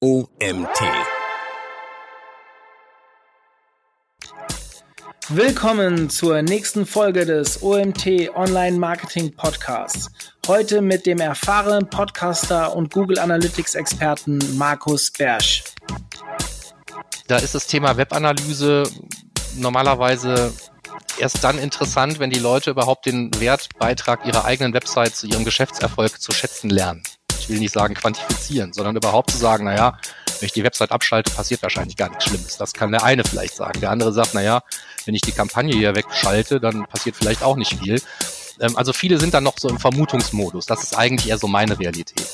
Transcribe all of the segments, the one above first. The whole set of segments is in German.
OMT. Willkommen zur nächsten Folge des OMT Online Marketing Podcasts. Heute mit dem erfahrenen Podcaster und Google Analytics Experten Markus Bersch. Da ist das Thema Webanalyse normalerweise erst dann interessant, wenn die Leute überhaupt den Wertbeitrag ihrer eigenen Website zu ihrem Geschäftserfolg zu schätzen lernen. Ich will nicht sagen quantifizieren, sondern überhaupt zu sagen, naja, wenn ich die Website abschalte, passiert wahrscheinlich gar nichts Schlimmes. Das kann der eine vielleicht sagen. Der andere sagt, naja, wenn ich die Kampagne hier wegschalte, dann passiert vielleicht auch nicht viel. Ähm, also viele sind dann noch so im Vermutungsmodus. Das ist eigentlich eher so meine Realität.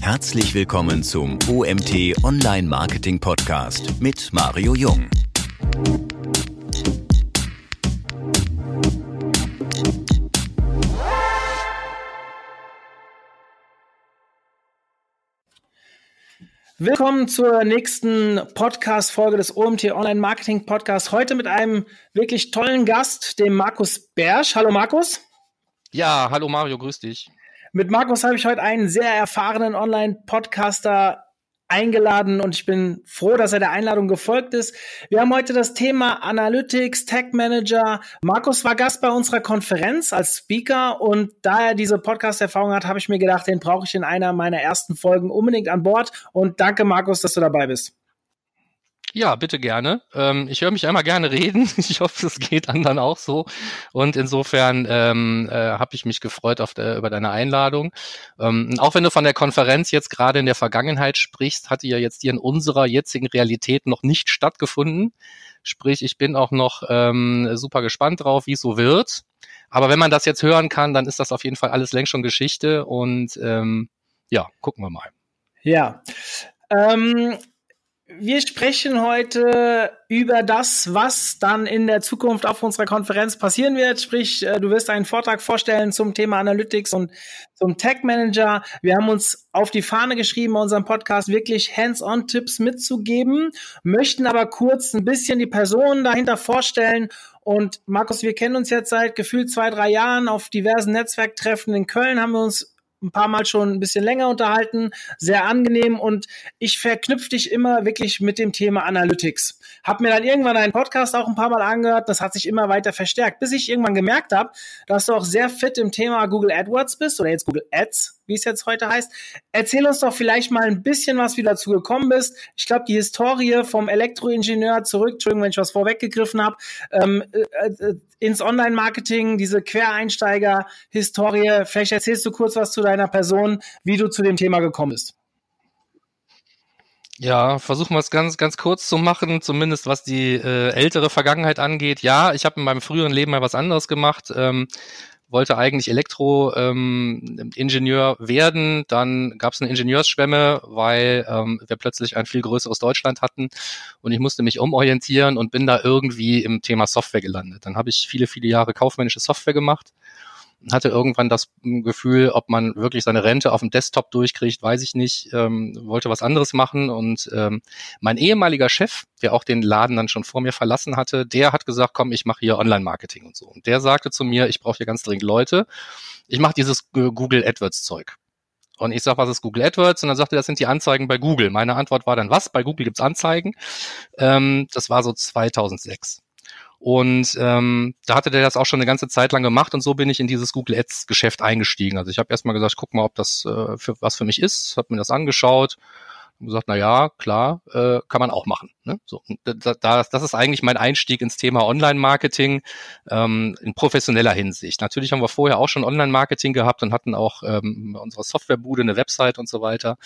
Herzlich willkommen zum OMT Online Marketing Podcast mit Mario Jung. Willkommen zur nächsten Podcast-Folge des OMT Online Marketing Podcasts. Heute mit einem wirklich tollen Gast, dem Markus Bersch. Hallo Markus. Ja, hallo Mario, grüß dich. Mit Markus habe ich heute einen sehr erfahrenen Online-Podcaster eingeladen und ich bin froh, dass er der Einladung gefolgt ist. Wir haben heute das Thema Analytics, Tech Manager. Markus war Gast bei unserer Konferenz als Speaker und da er diese Podcast-Erfahrung hat, habe ich mir gedacht, den brauche ich in einer meiner ersten Folgen unbedingt an Bord und danke Markus, dass du dabei bist. Ja, bitte gerne. Ähm, ich höre mich einmal gerne reden. Ich hoffe, es geht anderen auch so. Und insofern ähm, äh, habe ich mich gefreut auf der, über deine Einladung. Ähm, auch wenn du von der Konferenz jetzt gerade in der Vergangenheit sprichst, hat die ja jetzt hier in unserer jetzigen Realität noch nicht stattgefunden. Sprich, ich bin auch noch ähm, super gespannt drauf, wie es so wird. Aber wenn man das jetzt hören kann, dann ist das auf jeden Fall alles längst schon Geschichte. Und ähm, ja, gucken wir mal. Ja. Ähm, wir sprechen heute über das, was dann in der Zukunft auf unserer Konferenz passieren wird. Sprich, äh, du wirst einen Vortrag vorstellen zum Thema Analytics und zum Tech Manager. Wir haben uns auf die Fahne geschrieben, bei unserem Podcast wirklich Hands-on-Tipps mitzugeben, möchten aber kurz ein bisschen die Personen dahinter vorstellen. Und Markus, wir kennen uns jetzt seit gefühlt zwei, drei Jahren auf diversen Netzwerktreffen in Köln, haben wir uns ein paar Mal schon ein bisschen länger unterhalten, sehr angenehm und ich verknüpfe dich immer wirklich mit dem Thema Analytics. Hab mir dann irgendwann einen Podcast auch ein paar Mal angehört, das hat sich immer weiter verstärkt, bis ich irgendwann gemerkt habe, dass du auch sehr fit im Thema Google AdWords bist oder jetzt Google Ads wie es jetzt heute heißt. Erzähl uns doch vielleicht mal ein bisschen was, wie du dazu gekommen bist. Ich glaube, die Historie vom Elektroingenieur zurück, Entschuldigung, wenn ich was vorweggegriffen habe, ähm, äh, äh, ins Online-Marketing, diese Quereinsteiger-Historie. Vielleicht erzählst du kurz was zu deiner Person, wie du zu dem Thema gekommen bist. Ja, versuchen wir es ganz, ganz kurz zu machen, zumindest was die äh, ältere Vergangenheit angeht. Ja, ich habe in meinem früheren Leben mal was anderes gemacht. Ähm, wollte eigentlich Elektroingenieur ähm, werden. Dann gab es eine Ingenieursschwemme, weil ähm, wir plötzlich ein viel größeres Deutschland hatten und ich musste mich umorientieren und bin da irgendwie im Thema Software gelandet. Dann habe ich viele, viele Jahre kaufmännische Software gemacht hatte irgendwann das Gefühl, ob man wirklich seine Rente auf dem Desktop durchkriegt, weiß ich nicht, ähm, wollte was anderes machen und ähm, mein ehemaliger Chef, der auch den Laden dann schon vor mir verlassen hatte, der hat gesagt, komm, ich mache hier Online-Marketing und so. Und der sagte zu mir, ich brauche hier ganz dringend Leute, ich mache dieses Google AdWords-Zeug. Und ich sage, was ist Google AdWords? Und dann sagte das sind die Anzeigen bei Google. Meine Antwort war dann, was? Bei Google gibt's Anzeigen. Ähm, das war so 2006. Und ähm, da hatte der das auch schon eine ganze Zeit lang gemacht und so bin ich in dieses Google Ads Geschäft eingestiegen. Also ich habe erstmal gesagt, guck mal, ob das äh, für, was für mich ist, habe mir das angeschaut und gesagt, na ja, klar, äh, kann man auch machen. Ne? So, da, das, das ist eigentlich mein Einstieg ins Thema Online-Marketing ähm, in professioneller Hinsicht. Natürlich haben wir vorher auch schon Online-Marketing gehabt und hatten auch ähm, bei unserer Softwarebude eine Website und so weiter.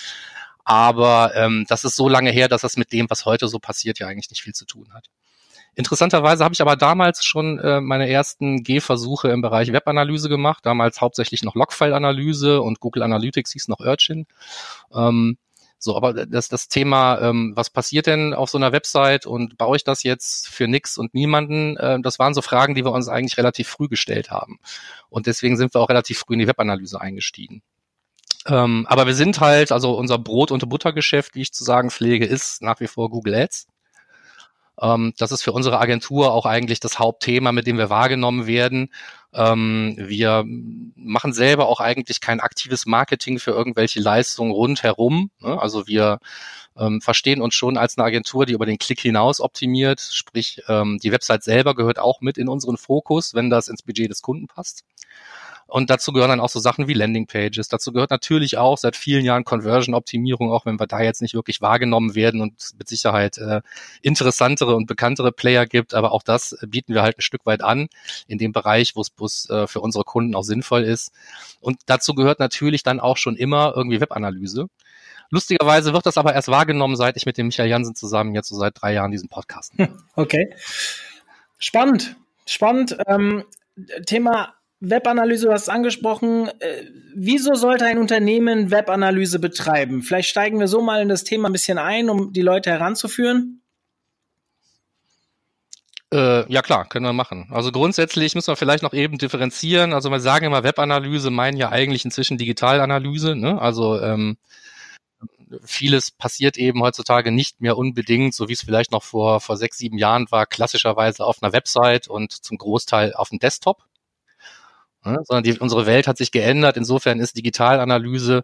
Aber ähm, das ist so lange her, dass das mit dem, was heute so passiert, ja eigentlich nicht viel zu tun hat. Interessanterweise habe ich aber damals schon äh, meine ersten Gehversuche im Bereich Webanalyse gemacht, damals hauptsächlich noch Logfile-Analyse und Google Analytics hieß noch Urchin. Ähm, so, aber das, das Thema, ähm, was passiert denn auf so einer Website und baue ich das jetzt für nix und niemanden, äh, das waren so Fragen, die wir uns eigentlich relativ früh gestellt haben. Und deswegen sind wir auch relativ früh in die Webanalyse eingestiegen. Ähm, aber wir sind halt, also unser Brot- und Buttergeschäft, wie ich zu sagen pflege, ist nach wie vor Google Ads. Ähm, das ist für unsere Agentur auch eigentlich das Hauptthema, mit dem wir wahrgenommen werden. Ähm, wir machen selber auch eigentlich kein aktives Marketing für irgendwelche Leistungen rundherum. Ne? Also wir ähm, verstehen uns schon als eine Agentur, die über den Klick hinaus optimiert. Sprich, ähm, die Website selber gehört auch mit in unseren Fokus, wenn das ins Budget des Kunden passt. Und dazu gehören dann auch so Sachen wie Landingpages. Dazu gehört natürlich auch seit vielen Jahren Conversion-Optimierung, auch wenn wir da jetzt nicht wirklich wahrgenommen werden und mit Sicherheit äh, interessantere und bekanntere Player gibt. Aber auch das bieten wir halt ein Stück weit an in dem Bereich, wo es äh, für unsere Kunden auch sinnvoll ist. Und dazu gehört natürlich dann auch schon immer irgendwie Webanalyse. Lustigerweise wird das aber erst wahrgenommen, seit ich mit dem Michael Jansen zusammen jetzt so seit drei Jahren diesen Podcast. Okay. Spannend. Spannend. Ähm, Thema Webanalyse, du hast es angesprochen. Äh, wieso sollte ein Unternehmen Webanalyse betreiben? Vielleicht steigen wir so mal in das Thema ein bisschen ein, um die Leute heranzuführen. Äh, ja klar, können wir machen. Also grundsätzlich müssen wir vielleicht noch eben differenzieren. Also wir sagen immer Webanalyse, meinen ja eigentlich inzwischen Digitalanalyse. Ne? Also ähm, vieles passiert eben heutzutage nicht mehr unbedingt, so wie es vielleicht noch vor, vor sechs, sieben Jahren war, klassischerweise auf einer Website und zum Großteil auf dem Desktop. Ja, sondern die, unsere Welt hat sich geändert. Insofern ist Digitalanalyse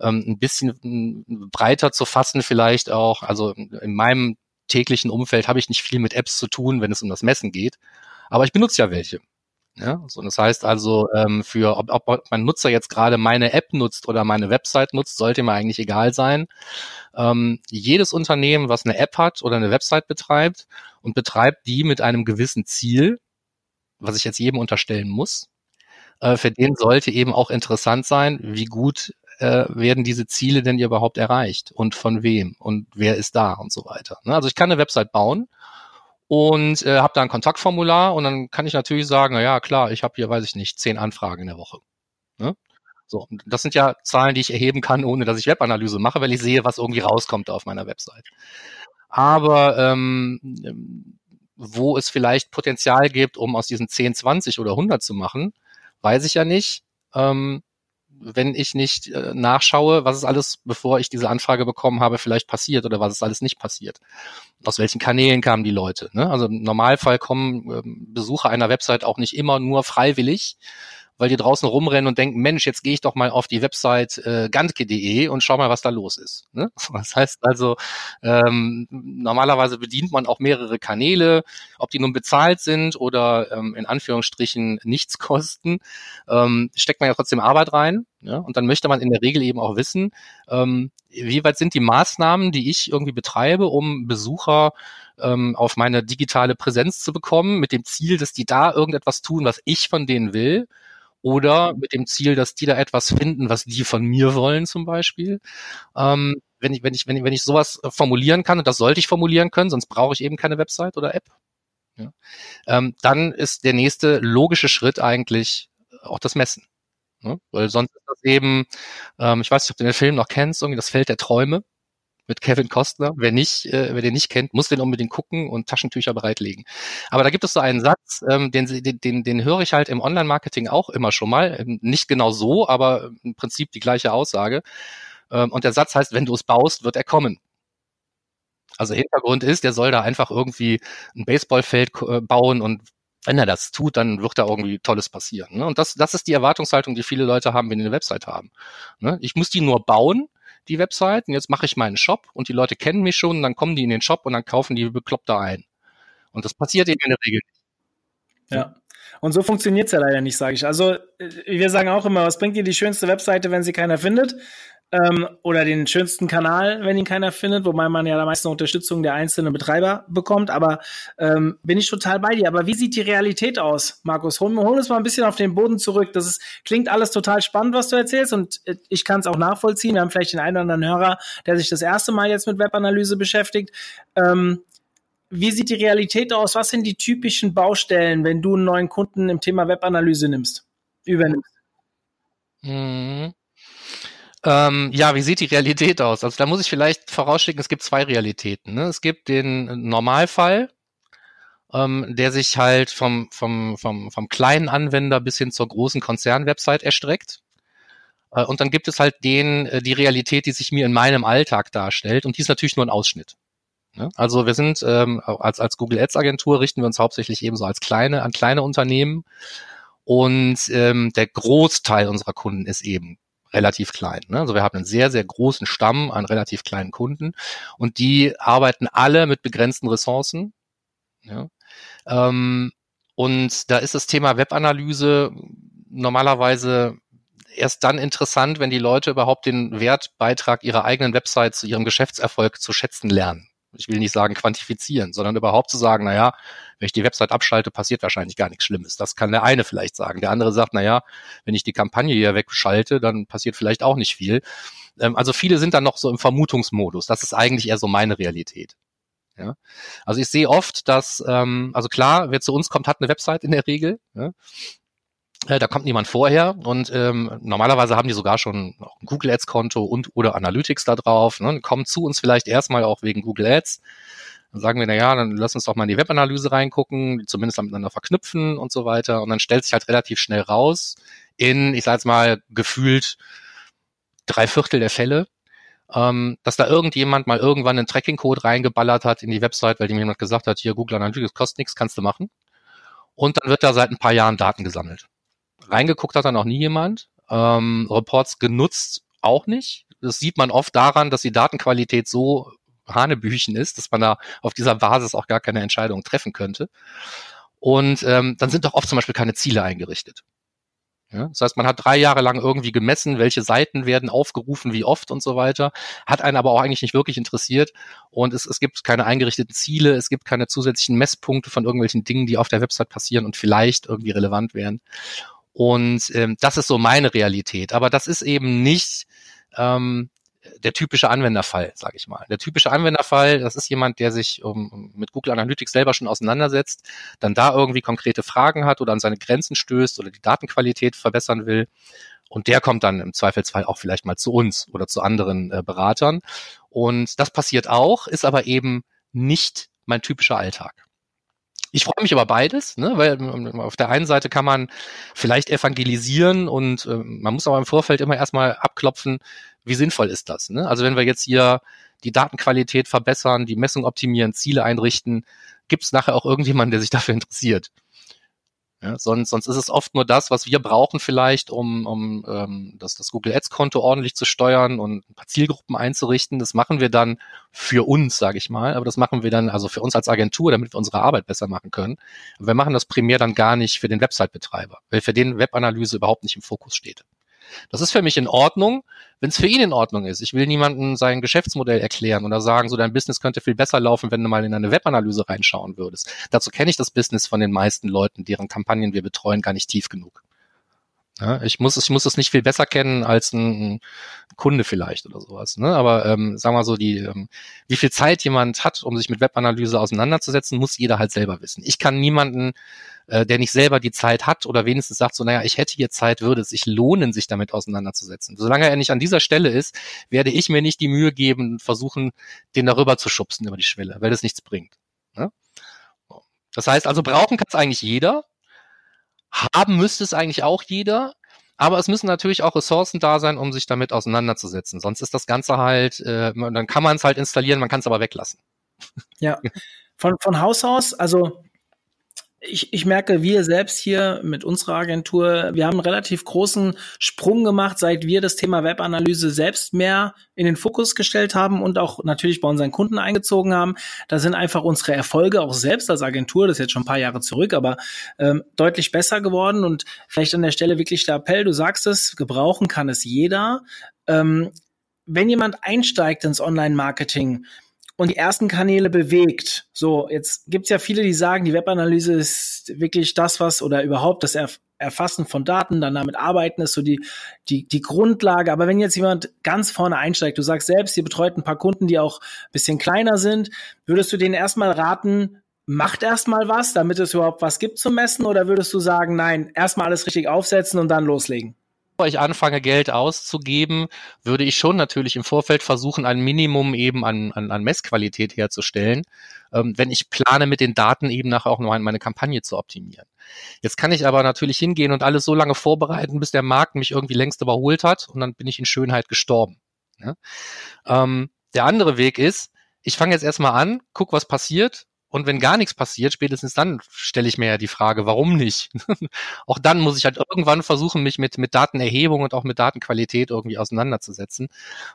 ähm, ein bisschen breiter zu fassen vielleicht auch. Also in meinem täglichen Umfeld habe ich nicht viel mit Apps zu tun, wenn es um das Messen geht. Aber ich benutze ja welche. Ja, so, das heißt also, ähm, für ob, ob mein Nutzer jetzt gerade meine App nutzt oder meine Website nutzt, sollte mir eigentlich egal sein. Ähm, jedes Unternehmen, was eine App hat oder eine Website betreibt und betreibt die mit einem gewissen Ziel, was ich jetzt jedem unterstellen muss, äh, für den sollte eben auch interessant sein, wie gut äh, werden diese Ziele denn überhaupt erreicht und von wem und wer ist da und so weiter. Ne? Also ich kann eine Website bauen und äh, habe da ein Kontaktformular und dann kann ich natürlich sagen, na ja, klar, ich habe hier, weiß ich nicht, zehn Anfragen in der Woche. Ne? So, das sind ja Zahlen, die ich erheben kann, ohne dass ich Webanalyse mache, weil ich sehe, was irgendwie rauskommt auf meiner Website. Aber ähm, wo es vielleicht Potenzial gibt, um aus diesen 10, 20 oder 100 zu machen, weiß ich ja nicht. Ähm, wenn ich nicht äh, nachschaue, was ist alles, bevor ich diese Anfrage bekommen habe, vielleicht passiert oder was ist alles nicht passiert. Aus welchen Kanälen kamen die Leute. Ne? Also im Normalfall kommen äh, Besucher einer Website auch nicht immer nur freiwillig, weil die draußen rumrennen und denken, Mensch, jetzt gehe ich doch mal auf die Website äh, gantke.de und schau mal, was da los ist. Ne? Das heißt also, ähm, normalerweise bedient man auch mehrere Kanäle, ob die nun bezahlt sind oder ähm, in Anführungsstrichen nichts kosten, ähm, steckt man ja trotzdem Arbeit rein. Ja? Und dann möchte man in der Regel eben auch wissen, ähm, wie weit sind die Maßnahmen, die ich irgendwie betreibe, um Besucher ähm, auf meine digitale Präsenz zu bekommen, mit dem Ziel, dass die da irgendetwas tun, was ich von denen will oder mit dem Ziel, dass die da etwas finden, was die von mir wollen zum Beispiel. Ähm, wenn ich, wenn ich, wenn ich, wenn ich sowas äh, formulieren kann, und das sollte ich formulieren können, sonst brauche ich eben keine Website oder App, ja, ähm, dann ist der nächste logische Schritt eigentlich auch das Messen. Ne? Weil sonst ist das eben, ähm, ich weiß nicht, ob du den Film noch kennst, irgendwie das Feld der Träume mit Kevin Costner. Wer nicht, äh, wer den nicht kennt, muss den unbedingt gucken und Taschentücher bereitlegen. Aber da gibt es so einen Satz, ähm, den, den, den, den höre ich halt im Online-Marketing auch immer schon mal. Ähm, nicht genau so, aber im Prinzip die gleiche Aussage. Ähm, und der Satz heißt, wenn du es baust, wird er kommen. Also Hintergrund ist, der soll da einfach irgendwie ein Baseballfeld äh, bauen und wenn er das tut, dann wird da irgendwie Tolles passieren. Ne? Und das, das ist die Erwartungshaltung, die viele Leute haben, wenn sie eine Website haben. Ne? Ich muss die nur bauen die Website und jetzt mache ich meinen Shop und die Leute kennen mich schon und dann kommen die in den Shop und dann kaufen die bekloppt ein. Und das passiert eben in der Regel nicht. Ja. Und so funktioniert es ja leider nicht, sage ich. Also äh, wir sagen auch immer, was bringt dir die schönste Webseite, wenn sie keiner findet? Ähm, oder den schönsten Kanal, wenn ihn keiner findet, wobei man ja da meist eine Unterstützung der einzelnen Betreiber bekommt. Aber ähm, bin ich total bei dir. Aber wie sieht die Realität aus, Markus? Hol, hol uns mal ein bisschen auf den Boden zurück. Das ist, klingt alles total spannend, was du erzählst, und äh, ich kann es auch nachvollziehen. Wir haben vielleicht den einen oder anderen Hörer, der sich das erste Mal jetzt mit Webanalyse beschäftigt. Ähm, wie sieht die Realität aus? Was sind die typischen Baustellen, wenn du einen neuen Kunden im Thema Webanalyse nimmst, übernimmst? Mhm. Ähm, ja, wie sieht die Realität aus? Also da muss ich vielleicht vorausschicken, es gibt zwei Realitäten. Ne? Es gibt den Normalfall, ähm, der sich halt vom, vom, vom, vom kleinen Anwender bis hin zur großen Konzernwebsite erstreckt. Äh, und dann gibt es halt den, äh, die Realität, die sich mir in meinem Alltag darstellt. Und die ist natürlich nur ein Ausschnitt. Ne? Also wir sind ähm, als, als Google Ads Agentur richten wir uns hauptsächlich eben so als kleine, an kleine Unternehmen Und ähm, der Großteil unserer Kunden ist eben relativ klein. Ne? Also wir haben einen sehr, sehr großen Stamm an relativ kleinen Kunden und die arbeiten alle mit begrenzten Ressourcen. Ja? Ähm, und da ist das Thema Webanalyse normalerweise erst dann interessant, wenn die Leute überhaupt den Wertbeitrag ihrer eigenen Website zu ihrem Geschäftserfolg zu schätzen lernen. Ich will nicht sagen quantifizieren, sondern überhaupt zu sagen, na ja, wenn ich die Website abschalte, passiert wahrscheinlich gar nichts Schlimmes. Das kann der eine vielleicht sagen. Der andere sagt, na ja, wenn ich die Kampagne hier wegschalte, dann passiert vielleicht auch nicht viel. Ähm, also viele sind dann noch so im Vermutungsmodus. Das ist eigentlich eher so meine Realität. Ja? Also ich sehe oft, dass, ähm, also klar, wer zu uns kommt, hat eine Website in der Regel. Ja? Äh, da kommt niemand vorher und ähm, normalerweise haben die sogar schon ein Google Ads Konto und oder Analytics da drauf, ne, kommen zu uns vielleicht erstmal auch wegen Google Ads. Dann sagen wir, na ja, dann lass uns doch mal in die Webanalyse reingucken, zumindest miteinander verknüpfen und so weiter. Und dann stellt sich halt relativ schnell raus, in, ich sage jetzt mal, gefühlt drei Viertel der Fälle, ähm, dass da irgendjemand mal irgendwann einen Tracking-Code reingeballert hat in die Website, weil dem jemand gesagt hat, hier Google Analytics kostet nichts, kannst du machen. Und dann wird da seit ein paar Jahren Daten gesammelt. Reingeguckt hat da noch nie jemand. Ähm, Reports genutzt auch nicht. Das sieht man oft daran, dass die Datenqualität so Hanebüchen ist, dass man da auf dieser Basis auch gar keine Entscheidung treffen könnte. Und ähm, dann sind doch oft zum Beispiel keine Ziele eingerichtet. Ja, das heißt, man hat drei Jahre lang irgendwie gemessen, welche Seiten werden aufgerufen, wie oft und so weiter, hat einen aber auch eigentlich nicht wirklich interessiert und es, es gibt keine eingerichteten Ziele, es gibt keine zusätzlichen Messpunkte von irgendwelchen Dingen, die auf der Website passieren und vielleicht irgendwie relevant wären. Und ähm, das ist so meine Realität. Aber das ist eben nicht ähm, der typische Anwenderfall, sage ich mal. Der typische Anwenderfall, das ist jemand, der sich um, mit Google Analytics selber schon auseinandersetzt, dann da irgendwie konkrete Fragen hat oder an seine Grenzen stößt oder die Datenqualität verbessern will. Und der kommt dann im Zweifelsfall auch vielleicht mal zu uns oder zu anderen äh, Beratern. Und das passiert auch, ist aber eben nicht mein typischer Alltag. Ich freue mich über beides, ne? weil ähm, auf der einen Seite kann man vielleicht evangelisieren und äh, man muss aber im Vorfeld immer erstmal abklopfen, wie sinnvoll ist das. Ne? Also wenn wir jetzt hier die Datenqualität verbessern, die Messung optimieren, Ziele einrichten, gibt es nachher auch irgendjemanden, der sich dafür interessiert. Ja, sonst, sonst ist es oft nur das, was wir brauchen vielleicht, um, um ähm, das, das Google Ads-Konto ordentlich zu steuern und ein paar Zielgruppen einzurichten. Das machen wir dann für uns, sage ich mal. Aber das machen wir dann also für uns als Agentur, damit wir unsere Arbeit besser machen können. Aber wir machen das primär dann gar nicht für den Website-Betreiber, weil für den Webanalyse überhaupt nicht im Fokus steht. Das ist für mich in Ordnung, wenn es für ihn in Ordnung ist. Ich will niemandem sein Geschäftsmodell erklären oder sagen, so dein Business könnte viel besser laufen, wenn du mal in eine Webanalyse reinschauen würdest. Dazu kenne ich das Business von den meisten Leuten, deren Kampagnen wir betreuen, gar nicht tief genug. Ja, ich muss ich muss es nicht viel besser kennen als ein, ein Kunde vielleicht oder sowas. Ne? Aber ähm, sagen wir so, die, ähm, wie viel Zeit jemand hat, um sich mit Webanalyse auseinanderzusetzen, muss jeder halt selber wissen. Ich kann niemanden, äh, der nicht selber die Zeit hat oder wenigstens sagt so, naja, ich hätte hier Zeit, würde es sich lohnen, sich damit auseinanderzusetzen. Solange er nicht an dieser Stelle ist, werde ich mir nicht die Mühe geben, versuchen, den darüber zu schubsen über die Schwelle, weil das nichts bringt. Ne? Das heißt also, brauchen kann es eigentlich jeder, haben müsste es eigentlich auch jeder, aber es müssen natürlich auch Ressourcen da sein, um sich damit auseinanderzusetzen. Sonst ist das Ganze halt, äh, dann kann man es halt installieren, man kann es aber weglassen. Ja, von, von Haus aus, also ich, ich merke, wir selbst hier mit unserer Agentur, wir haben einen relativ großen Sprung gemacht, seit wir das Thema Webanalyse selbst mehr in den Fokus gestellt haben und auch natürlich bei unseren Kunden eingezogen haben. Da sind einfach unsere Erfolge auch selbst als Agentur, das ist jetzt schon ein paar Jahre zurück, aber ähm, deutlich besser geworden. Und vielleicht an der Stelle wirklich der Appell, du sagst es, gebrauchen kann es jeder. Ähm, wenn jemand einsteigt ins Online-Marketing, und die ersten Kanäle bewegt. So, jetzt gibt's ja viele, die sagen, die Webanalyse ist wirklich das, was oder überhaupt das Erf Erfassen von Daten, dann damit arbeiten, ist so die, die, die Grundlage. Aber wenn jetzt jemand ganz vorne einsteigt, du sagst selbst, ihr betreut ein paar Kunden, die auch bisschen kleiner sind, würdest du denen erstmal raten, macht erstmal was, damit es überhaupt was gibt zu messen? Oder würdest du sagen, nein, erstmal alles richtig aufsetzen und dann loslegen? Ich anfange, Geld auszugeben, würde ich schon natürlich im Vorfeld versuchen, ein Minimum eben an, an, an Messqualität herzustellen, ähm, wenn ich plane, mit den Daten eben nachher auch noch meine Kampagne zu optimieren. Jetzt kann ich aber natürlich hingehen und alles so lange vorbereiten, bis der Markt mich irgendwie längst überholt hat und dann bin ich in Schönheit gestorben. Ja? Ähm, der andere Weg ist, ich fange jetzt erstmal an, guck, was passiert, und wenn gar nichts passiert, spätestens dann stelle ich mir ja die Frage, warum nicht? auch dann muss ich halt irgendwann versuchen, mich mit, mit Datenerhebung und auch mit Datenqualität irgendwie auseinanderzusetzen.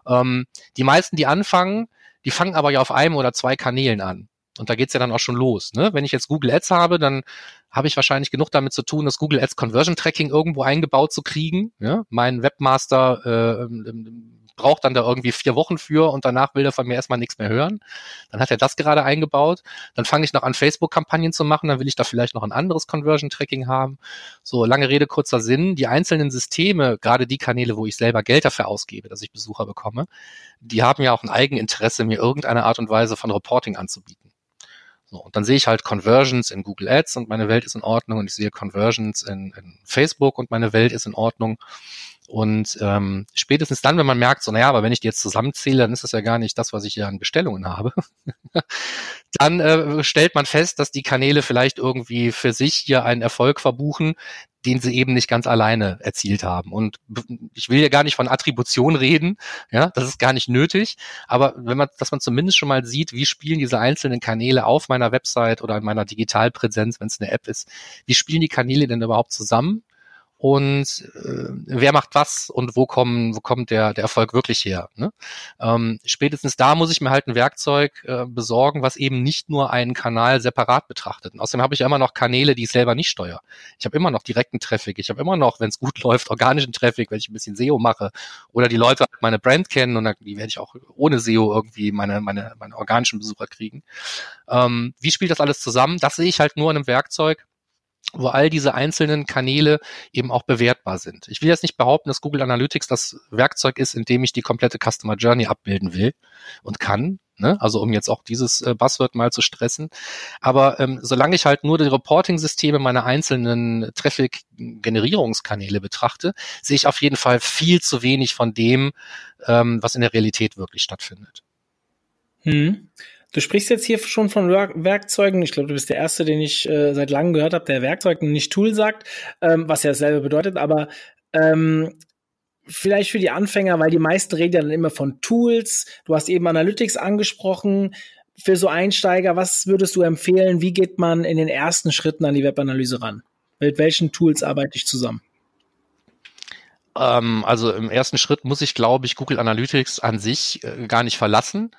Ähm, die meisten, die anfangen, die fangen aber ja auf einem oder zwei Kanälen an. Und da geht's ja dann auch schon los. Ne? Wenn ich jetzt Google Ads habe, dann habe ich wahrscheinlich genug damit zu tun, das Google Ads Conversion Tracking irgendwo eingebaut zu kriegen. Ja? Mein Webmaster äh, braucht dann da irgendwie vier Wochen für und danach will er von mir erstmal nichts mehr hören. Dann hat er das gerade eingebaut. Dann fange ich noch an, Facebook-Kampagnen zu machen. Dann will ich da vielleicht noch ein anderes Conversion-Tracking haben. So, lange Rede, kurzer Sinn. Die einzelnen Systeme, gerade die Kanäle, wo ich selber Geld dafür ausgebe, dass ich Besucher bekomme, die haben ja auch ein Eigeninteresse, mir irgendeine Art und Weise von Reporting anzubieten. So, und dann sehe ich halt Conversions in Google Ads und meine Welt ist in Ordnung und ich sehe Conversions in, in Facebook und meine Welt ist in Ordnung. Und ähm, spätestens dann, wenn man merkt, so, naja, aber wenn ich die jetzt zusammenzähle, dann ist das ja gar nicht das, was ich hier an Bestellungen habe, dann äh, stellt man fest, dass die Kanäle vielleicht irgendwie für sich hier einen Erfolg verbuchen, den sie eben nicht ganz alleine erzielt haben. Und ich will ja gar nicht von Attribution reden, ja, das ist gar nicht nötig, aber wenn man, dass man zumindest schon mal sieht, wie spielen diese einzelnen Kanäle auf meiner Website oder in meiner Digitalpräsenz, wenn es eine App ist, wie spielen die Kanäle denn überhaupt zusammen? Und äh, wer macht was und wo kommen, wo kommt der, der Erfolg wirklich her. Ne? Ähm, spätestens da muss ich mir halt ein Werkzeug äh, besorgen, was eben nicht nur einen Kanal separat betrachtet. Und außerdem habe ich ja immer noch Kanäle, die ich selber nicht steuere. Ich habe immer noch direkten Traffic, ich habe immer noch, wenn es gut läuft, organischen Traffic, wenn ich ein bisschen SEO mache oder die Leute halt meine Brand kennen und dann, die werde ich auch ohne SEO irgendwie meine, meine, meine organischen Besucher kriegen. Ähm, wie spielt das alles zusammen? Das sehe ich halt nur in einem Werkzeug, wo all diese einzelnen Kanäle eben auch bewertbar sind. Ich will jetzt nicht behaupten, dass Google Analytics das Werkzeug ist, in dem ich die komplette Customer Journey abbilden will und kann. Ne? Also um jetzt auch dieses äh, Buzzword mal zu stressen. Aber ähm, solange ich halt nur die Reporting-Systeme meiner einzelnen Traffic-Generierungskanäle betrachte, sehe ich auf jeden Fall viel zu wenig von dem, ähm, was in der Realität wirklich stattfindet. Hm. Du sprichst jetzt hier schon von Werk Werkzeugen. Ich glaube, du bist der Erste, den ich äh, seit langem gehört habe, der Werkzeugen nicht Tool sagt, ähm, was ja dasselbe bedeutet. Aber ähm, vielleicht für die Anfänger, weil die meisten reden ja dann immer von Tools. Du hast eben Analytics angesprochen. Für so Einsteiger, was würdest du empfehlen? Wie geht man in den ersten Schritten an die Webanalyse ran? Mit welchen Tools arbeite ich zusammen? Ähm, also im ersten Schritt muss ich, glaube ich, Google Analytics an sich äh, gar nicht verlassen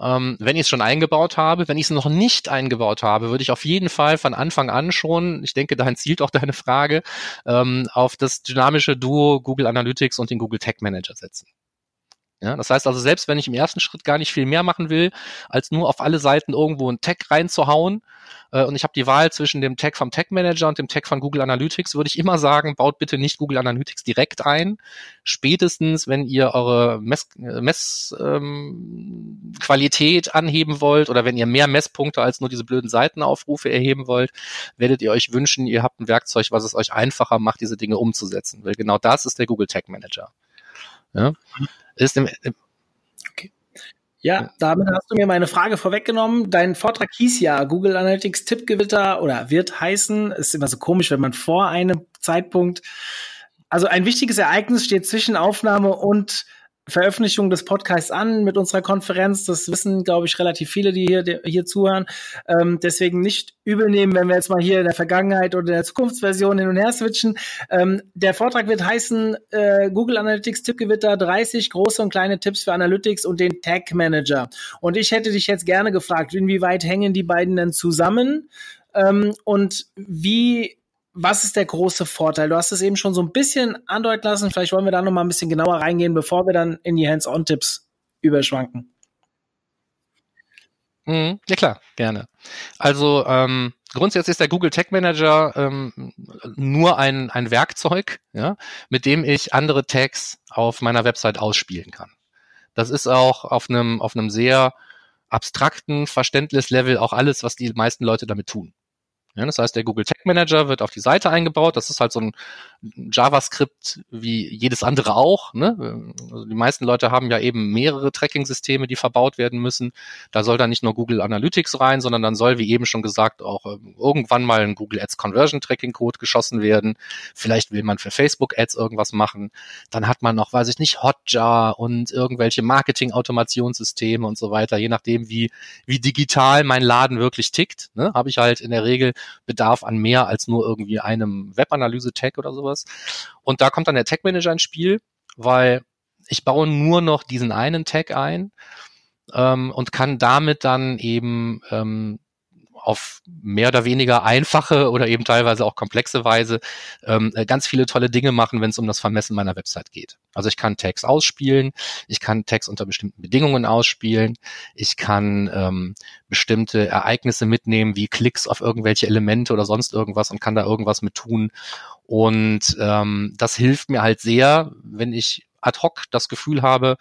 ähm, wenn ich es schon eingebaut habe. Wenn ich es noch nicht eingebaut habe, würde ich auf jeden Fall von Anfang an schon, ich denke, dahin zielt auch deine Frage, ähm, auf das dynamische Duo Google Analytics und den Google Tag Manager setzen. Ja, das heißt also, selbst wenn ich im ersten Schritt gar nicht viel mehr machen will, als nur auf alle Seiten irgendwo einen Tag reinzuhauen, äh, und ich habe die Wahl zwischen dem Tag vom Tag Manager und dem Tag von Google Analytics, würde ich immer sagen, baut bitte nicht Google Analytics direkt ein. Spätestens, wenn ihr eure Messqualität ähm, anheben wollt oder wenn ihr mehr Messpunkte als nur diese blöden Seitenaufrufe erheben wollt, werdet ihr euch wünschen, ihr habt ein Werkzeug, was es euch einfacher macht, diese Dinge umzusetzen. Weil genau das ist der Google Tag Manager. Ja? Ist im, im. Ja, damit hast du mir meine Frage vorweggenommen. Dein Vortrag hieß ja Google Analytics Tippgewitter oder wird heißen. Ist immer so komisch, wenn man vor einem Zeitpunkt, also ein wichtiges Ereignis steht zwischen Aufnahme und Veröffentlichung des Podcasts an mit unserer Konferenz. Das wissen, glaube ich, relativ viele, die hier, die hier zuhören. Ähm, deswegen nicht übel nehmen, wenn wir jetzt mal hier in der Vergangenheit oder der Zukunftsversion hin und her switchen. Ähm, der Vortrag wird heißen äh, Google Analytics Tippgewitter 30 große und kleine Tipps für Analytics und den Tag Manager. Und ich hätte dich jetzt gerne gefragt, inwieweit hängen die beiden denn zusammen? Ähm, und wie was ist der große Vorteil? Du hast es eben schon so ein bisschen andeuten lassen. Vielleicht wollen wir da noch mal ein bisschen genauer reingehen, bevor wir dann in die Hands-on-Tipps überschwanken. Mhm, ja klar, gerne. Also ähm, grundsätzlich ist der Google Tag Manager ähm, nur ein, ein Werkzeug, ja, mit dem ich andere Tags auf meiner Website ausspielen kann. Das ist auch auf einem auf einem sehr abstrakten Verständnislevel auch alles, was die meisten Leute damit tun. Ja, das heißt, der Google Tag Manager wird auf die Seite eingebaut. Das ist halt so ein JavaScript wie jedes andere auch. Ne? Also die meisten Leute haben ja eben mehrere Tracking-Systeme, die verbaut werden müssen. Da soll dann nicht nur Google Analytics rein, sondern dann soll, wie eben schon gesagt, auch äh, irgendwann mal ein Google Ads Conversion Tracking Code geschossen werden. Vielleicht will man für Facebook Ads irgendwas machen. Dann hat man noch, weiß ich nicht, Hotjar und irgendwelche Marketing-Automationssysteme und so weiter. Je nachdem, wie, wie digital mein Laden wirklich tickt, ne? habe ich halt in der Regel Bedarf an mehr als nur irgendwie einem Webanalyse-Tag oder sowas. Und da kommt dann der Tag Manager ins Spiel, weil ich baue nur noch diesen einen Tag ein ähm, und kann damit dann eben ähm, auf mehr oder weniger einfache oder eben teilweise auch komplexe Weise ähm, äh, ganz viele tolle Dinge machen, wenn es um das Vermessen meiner Website geht. Also ich kann Tags ausspielen, ich kann Tags unter bestimmten Bedingungen ausspielen, ich kann ähm, bestimmte Ereignisse mitnehmen, wie Klicks auf irgendwelche Elemente oder sonst irgendwas und kann da irgendwas mit tun. Und ähm, das hilft mir halt sehr, wenn ich ad hoc das Gefühl habe,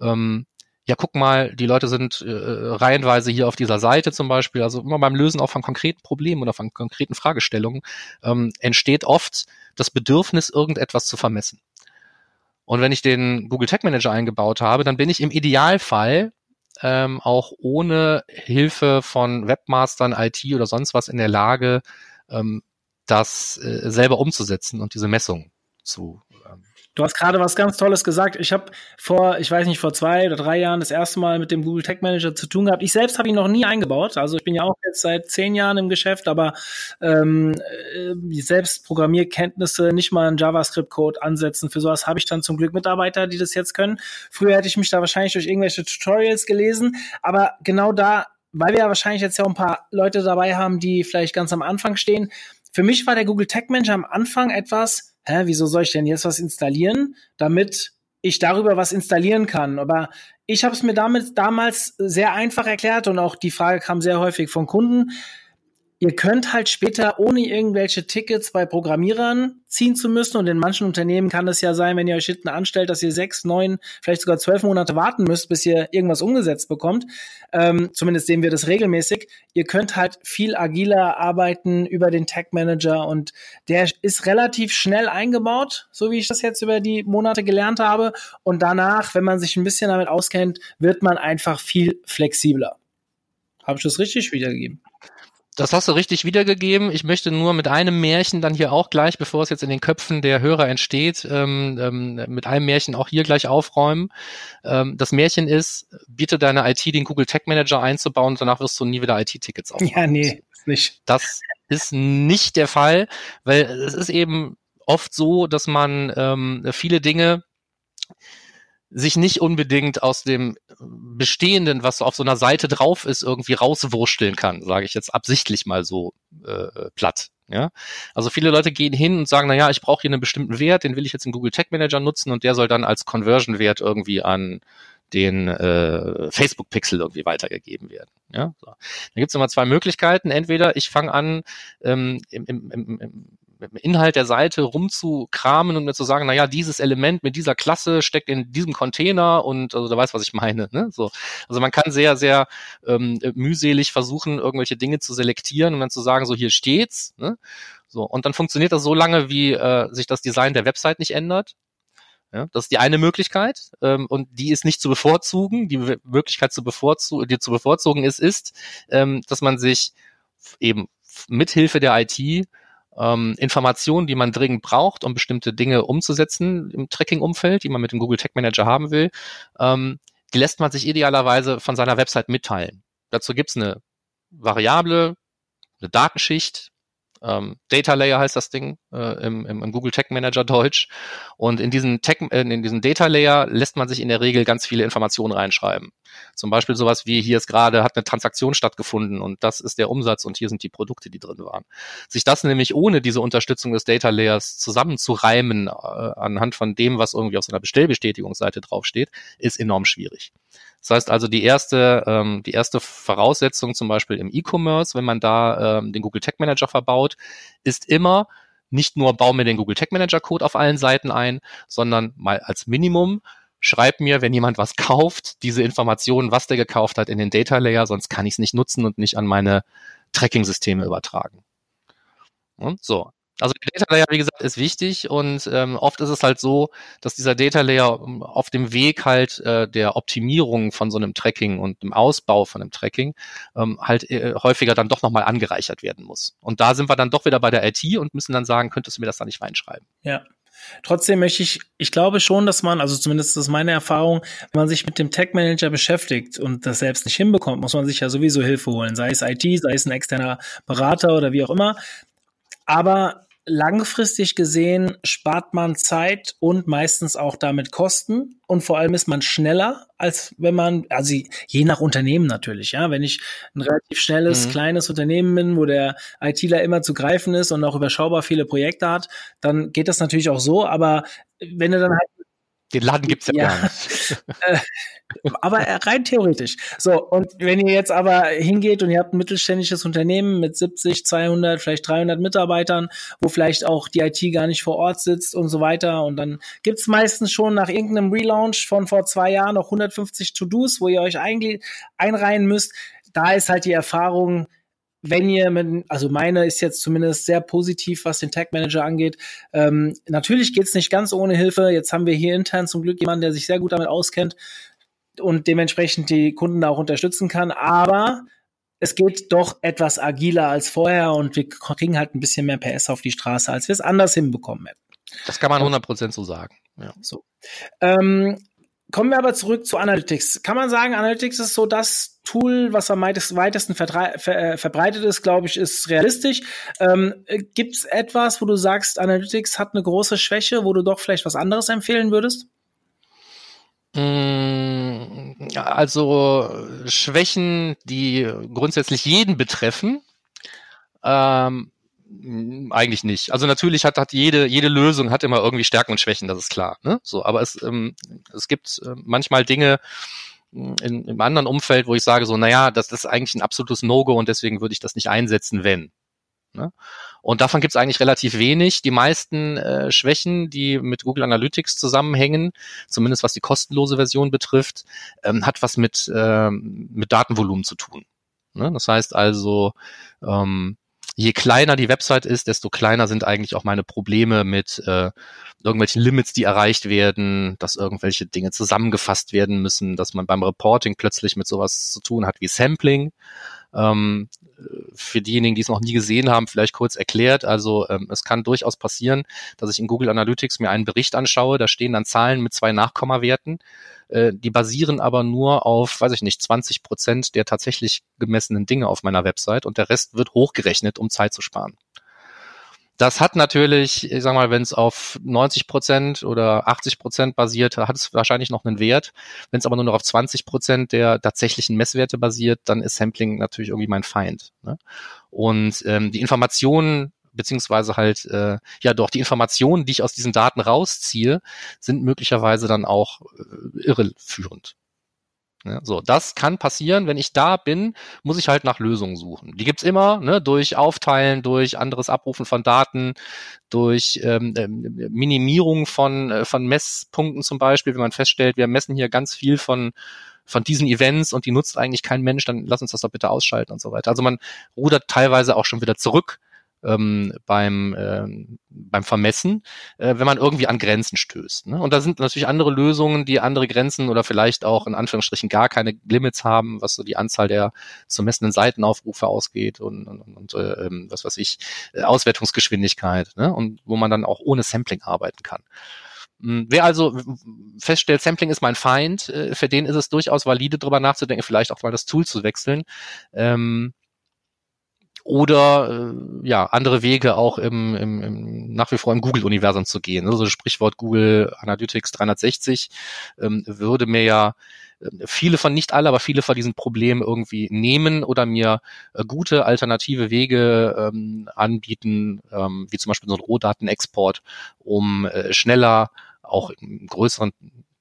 ähm, ja, guck mal, die Leute sind äh, reihenweise hier auf dieser Seite zum Beispiel, also immer beim Lösen auch von konkreten Problemen oder von konkreten Fragestellungen, ähm, entsteht oft das Bedürfnis, irgendetwas zu vermessen. Und wenn ich den Google Tag Manager eingebaut habe, dann bin ich im Idealfall ähm, auch ohne Hilfe von Webmastern, IT oder sonst was in der Lage, ähm, das äh, selber umzusetzen und diese Messung zu Du hast gerade was ganz Tolles gesagt. Ich habe vor, ich weiß nicht, vor zwei oder drei Jahren das erste Mal mit dem Google Tag Manager zu tun gehabt. Ich selbst habe ihn noch nie eingebaut. Also ich bin ja auch jetzt seit zehn Jahren im Geschäft, aber ähm, äh, selbst Programmierkenntnisse, nicht mal einen JavaScript-Code ansetzen. Für sowas habe ich dann zum Glück Mitarbeiter, die das jetzt können. Früher hätte ich mich da wahrscheinlich durch irgendwelche Tutorials gelesen, aber genau da, weil wir ja wahrscheinlich jetzt ja auch ein paar Leute dabei haben, die vielleicht ganz am Anfang stehen. Für mich war der Google Tag Manager am Anfang etwas, hä, wieso soll ich denn jetzt was installieren, damit ich darüber was installieren kann. Aber ich habe es mir damit damals sehr einfach erklärt und auch die Frage kam sehr häufig von Kunden ihr könnt halt später ohne irgendwelche Tickets bei Programmierern ziehen zu müssen. Und in manchen Unternehmen kann es ja sein, wenn ihr euch hinten anstellt, dass ihr sechs, neun, vielleicht sogar zwölf Monate warten müsst, bis ihr irgendwas umgesetzt bekommt. Ähm, zumindest sehen wir das regelmäßig. Ihr könnt halt viel agiler arbeiten über den Tag Manager und der ist relativ schnell eingebaut, so wie ich das jetzt über die Monate gelernt habe. Und danach, wenn man sich ein bisschen damit auskennt, wird man einfach viel flexibler. Habe ich das richtig wiedergegeben? Das hast du richtig wiedergegeben. Ich möchte nur mit einem Märchen dann hier auch gleich, bevor es jetzt in den Köpfen der Hörer entsteht, ähm, ähm, mit einem Märchen auch hier gleich aufräumen. Ähm, das Märchen ist, biete deine IT den Google Tag Manager einzubauen und danach wirst du nie wieder IT-Tickets aufbauen. Ja, nee, nicht. Das ist nicht der Fall, weil es ist eben oft so, dass man ähm, viele Dinge sich nicht unbedingt aus dem Bestehenden, was auf so einer Seite drauf ist, irgendwie rauswursteln kann, sage ich jetzt absichtlich mal so äh, platt. Ja, also viele Leute gehen hin und sagen, na ja, ich brauche hier einen bestimmten Wert, den will ich jetzt im Google Tag Manager nutzen und der soll dann als Conversion-Wert irgendwie an den äh, Facebook-Pixel irgendwie weitergegeben werden. Ja, so. Da gibt's immer zwei Möglichkeiten. Entweder ich fange an, ähm, im, im, im Inhalt der Seite rumzukramen und mir zu sagen, na ja, dieses Element mit dieser Klasse steckt in diesem Container und also da weiß, was ich meine. Ne? So, also man kann sehr, sehr ähm, mühselig versuchen, irgendwelche Dinge zu selektieren und dann zu sagen, so hier steht's. Ne? So und dann funktioniert das so lange, wie äh, sich das Design der Website nicht ändert. Ja, das ist die eine Möglichkeit ähm, und die ist nicht zu bevorzugen. Die Möglichkeit zu bevorzugen, die zu bevorzugen ist, ist, ähm, dass man sich eben mithilfe der IT ähm, Informationen, die man dringend braucht, um bestimmte Dinge umzusetzen im Tracking-Umfeld, die man mit dem Google Tag Manager haben will, ähm, die lässt man sich idealerweise von seiner Website mitteilen. Dazu gibt's eine Variable, eine Datenschicht, ähm, Data Layer heißt das Ding äh, im, im, Google Tag Manager Deutsch. Und in diesen, Tag, äh, in diesen Data Layer lässt man sich in der Regel ganz viele Informationen reinschreiben. Zum Beispiel sowas wie hier ist gerade, hat eine Transaktion stattgefunden und das ist der Umsatz und hier sind die Produkte, die drin waren. Sich das nämlich ohne diese Unterstützung des Data Layers zusammenzureimen äh, anhand von dem, was irgendwie auf so einer Bestellbestätigungsseite draufsteht, ist enorm schwierig. Das heißt also, die erste, ähm, die erste Voraussetzung zum Beispiel im E-Commerce, wenn man da ähm, den Google Tag Manager verbaut, ist immer nicht nur bau mir den Google Tag Manager Code auf allen Seiten ein, sondern mal als Minimum schreib mir, wenn jemand was kauft, diese Informationen, was der gekauft hat, in den Data Layer, sonst kann ich es nicht nutzen und nicht an meine Tracking-Systeme übertragen. So. Also der Data Layer, wie gesagt, ist wichtig und ähm, oft ist es halt so, dass dieser Data Layer ähm, auf dem Weg halt äh, der Optimierung von so einem Tracking und dem Ausbau von einem Tracking ähm, halt äh, häufiger dann doch nochmal angereichert werden muss. Und da sind wir dann doch wieder bei der IT und müssen dann sagen, könntest du mir das da nicht reinschreiben? Ja. Trotzdem möchte ich, ich glaube schon, dass man, also zumindest ist meine Erfahrung, wenn man sich mit dem Tech Manager beschäftigt und das selbst nicht hinbekommt, muss man sich ja sowieso Hilfe holen, sei es IT, sei es ein externer Berater oder wie auch immer. Aber langfristig gesehen spart man Zeit und meistens auch damit Kosten. Und vor allem ist man schneller, als wenn man, also je nach Unternehmen natürlich, ja, wenn ich ein relativ schnelles, mhm. kleines Unternehmen bin, wo der ITler immer zu greifen ist und auch überschaubar viele Projekte hat, dann geht das natürlich auch so, aber wenn du dann halt den Laden gibt's ja, ja. gar nicht. Äh, aber rein theoretisch. So, und wenn ihr jetzt aber hingeht und ihr habt ein mittelständisches Unternehmen mit 70, 200, vielleicht 300 Mitarbeitern, wo vielleicht auch die IT gar nicht vor Ort sitzt und so weiter, und dann gibt's meistens schon nach irgendeinem Relaunch von vor zwei Jahren noch 150 To-Dos, wo ihr euch einreihen müsst. Da ist halt die Erfahrung, wenn ihr mit, also meine ist jetzt zumindest sehr positiv, was den Tag Manager angeht. Ähm, natürlich geht's nicht ganz ohne Hilfe. Jetzt haben wir hier intern zum Glück jemanden, der sich sehr gut damit auskennt und dementsprechend die Kunden da auch unterstützen kann. Aber es geht doch etwas agiler als vorher und wir kriegen halt ein bisschen mehr PS auf die Straße, als wir es anders hinbekommen hätten. Das kann man 100% so sagen. Ja. So. Ähm, Kommen wir aber zurück zu Analytics. Kann man sagen, Analytics ist so das Tool, was am weitesten ver äh, verbreitet ist, glaube ich, ist realistisch. Ähm, Gibt es etwas, wo du sagst, Analytics hat eine große Schwäche, wo du doch vielleicht was anderes empfehlen würdest? Mm, also Schwächen, die grundsätzlich jeden betreffen, ähm, hm, eigentlich nicht. Also natürlich hat, hat jede, jede Lösung hat immer irgendwie Stärken und Schwächen, das ist klar. Ne? So, aber es, ähm, es gibt äh, manchmal Dinge hm, in, im anderen Umfeld, wo ich sage so, naja, das ist eigentlich ein absolutes No-Go und deswegen würde ich das nicht einsetzen, wenn. Ne? Und davon gibt es eigentlich relativ wenig. Die meisten äh, Schwächen, die mit Google Analytics zusammenhängen, zumindest was die kostenlose Version betrifft, ähm, hat was mit, ähm, mit Datenvolumen zu tun. Ne? Das heißt also, ähm, je kleiner die Website ist, desto kleiner sind eigentlich auch meine Probleme mit äh, irgendwelchen Limits, die erreicht werden, dass irgendwelche Dinge zusammengefasst werden müssen, dass man beim Reporting plötzlich mit sowas zu tun hat wie Sampling. Ähm, für diejenigen, die es noch nie gesehen haben, vielleicht kurz erklärt. Also ähm, es kann durchaus passieren, dass ich in Google Analytics mir einen Bericht anschaue, da stehen dann Zahlen mit zwei Nachkommawerten äh, die basieren aber nur auf, weiß ich nicht, 20 Prozent der tatsächlich gemessenen Dinge auf meiner Website und der Rest wird hochgerechnet, um Zeit zu sparen. Das hat natürlich, ich sag mal, wenn es auf 90 Prozent oder 80 Prozent basiert, hat es wahrscheinlich noch einen Wert. Wenn es aber nur noch auf 20 Prozent der tatsächlichen Messwerte basiert, dann ist Sampling natürlich irgendwie mein Feind. Ne? Und ähm, die Informationen beziehungsweise halt äh, ja doch die Informationen, die ich aus diesen Daten rausziehe, sind möglicherweise dann auch äh, irreführend. Ja, so, das kann passieren. Wenn ich da bin, muss ich halt nach Lösungen suchen. Die gibt's immer, ne, durch Aufteilen, durch anderes Abrufen von Daten, durch ähm, ähm Minimierung von, äh, von Messpunkten zum Beispiel. Wenn man feststellt, wir messen hier ganz viel von von diesen Events und die nutzt eigentlich kein Mensch, dann lass uns das doch bitte ausschalten und so weiter. Also man rudert teilweise auch schon wieder zurück ähm, beim, äh, beim Vermessen, äh, wenn man irgendwie an Grenzen stößt. Ne? Und da sind natürlich andere Lösungen, die andere Grenzen oder vielleicht auch in Anführungsstrichen gar keine Limits haben, was so die Anzahl der zu messenden Seitenaufrufe ausgeht und, und, und äh, ähm, was weiß ich, äh, Auswertungsgeschwindigkeit, ne? und wo man dann auch ohne Sampling arbeiten kann. Hm, wer also feststellt, Sampling ist mein Feind, äh, für den ist es durchaus valide, darüber nachzudenken, vielleicht auch mal das Tool zu wechseln. Ähm, oder äh, ja andere Wege auch im, im, im nach wie vor im Google-Universum zu gehen. Also Sprichwort Google Analytics 360 ähm, würde mir ja äh, viele von, nicht alle, aber viele von diesen Problemen irgendwie nehmen oder mir äh, gute alternative Wege ähm, anbieten, ähm, wie zum Beispiel so ein Rohdatenexport, um äh, schneller auch in größeren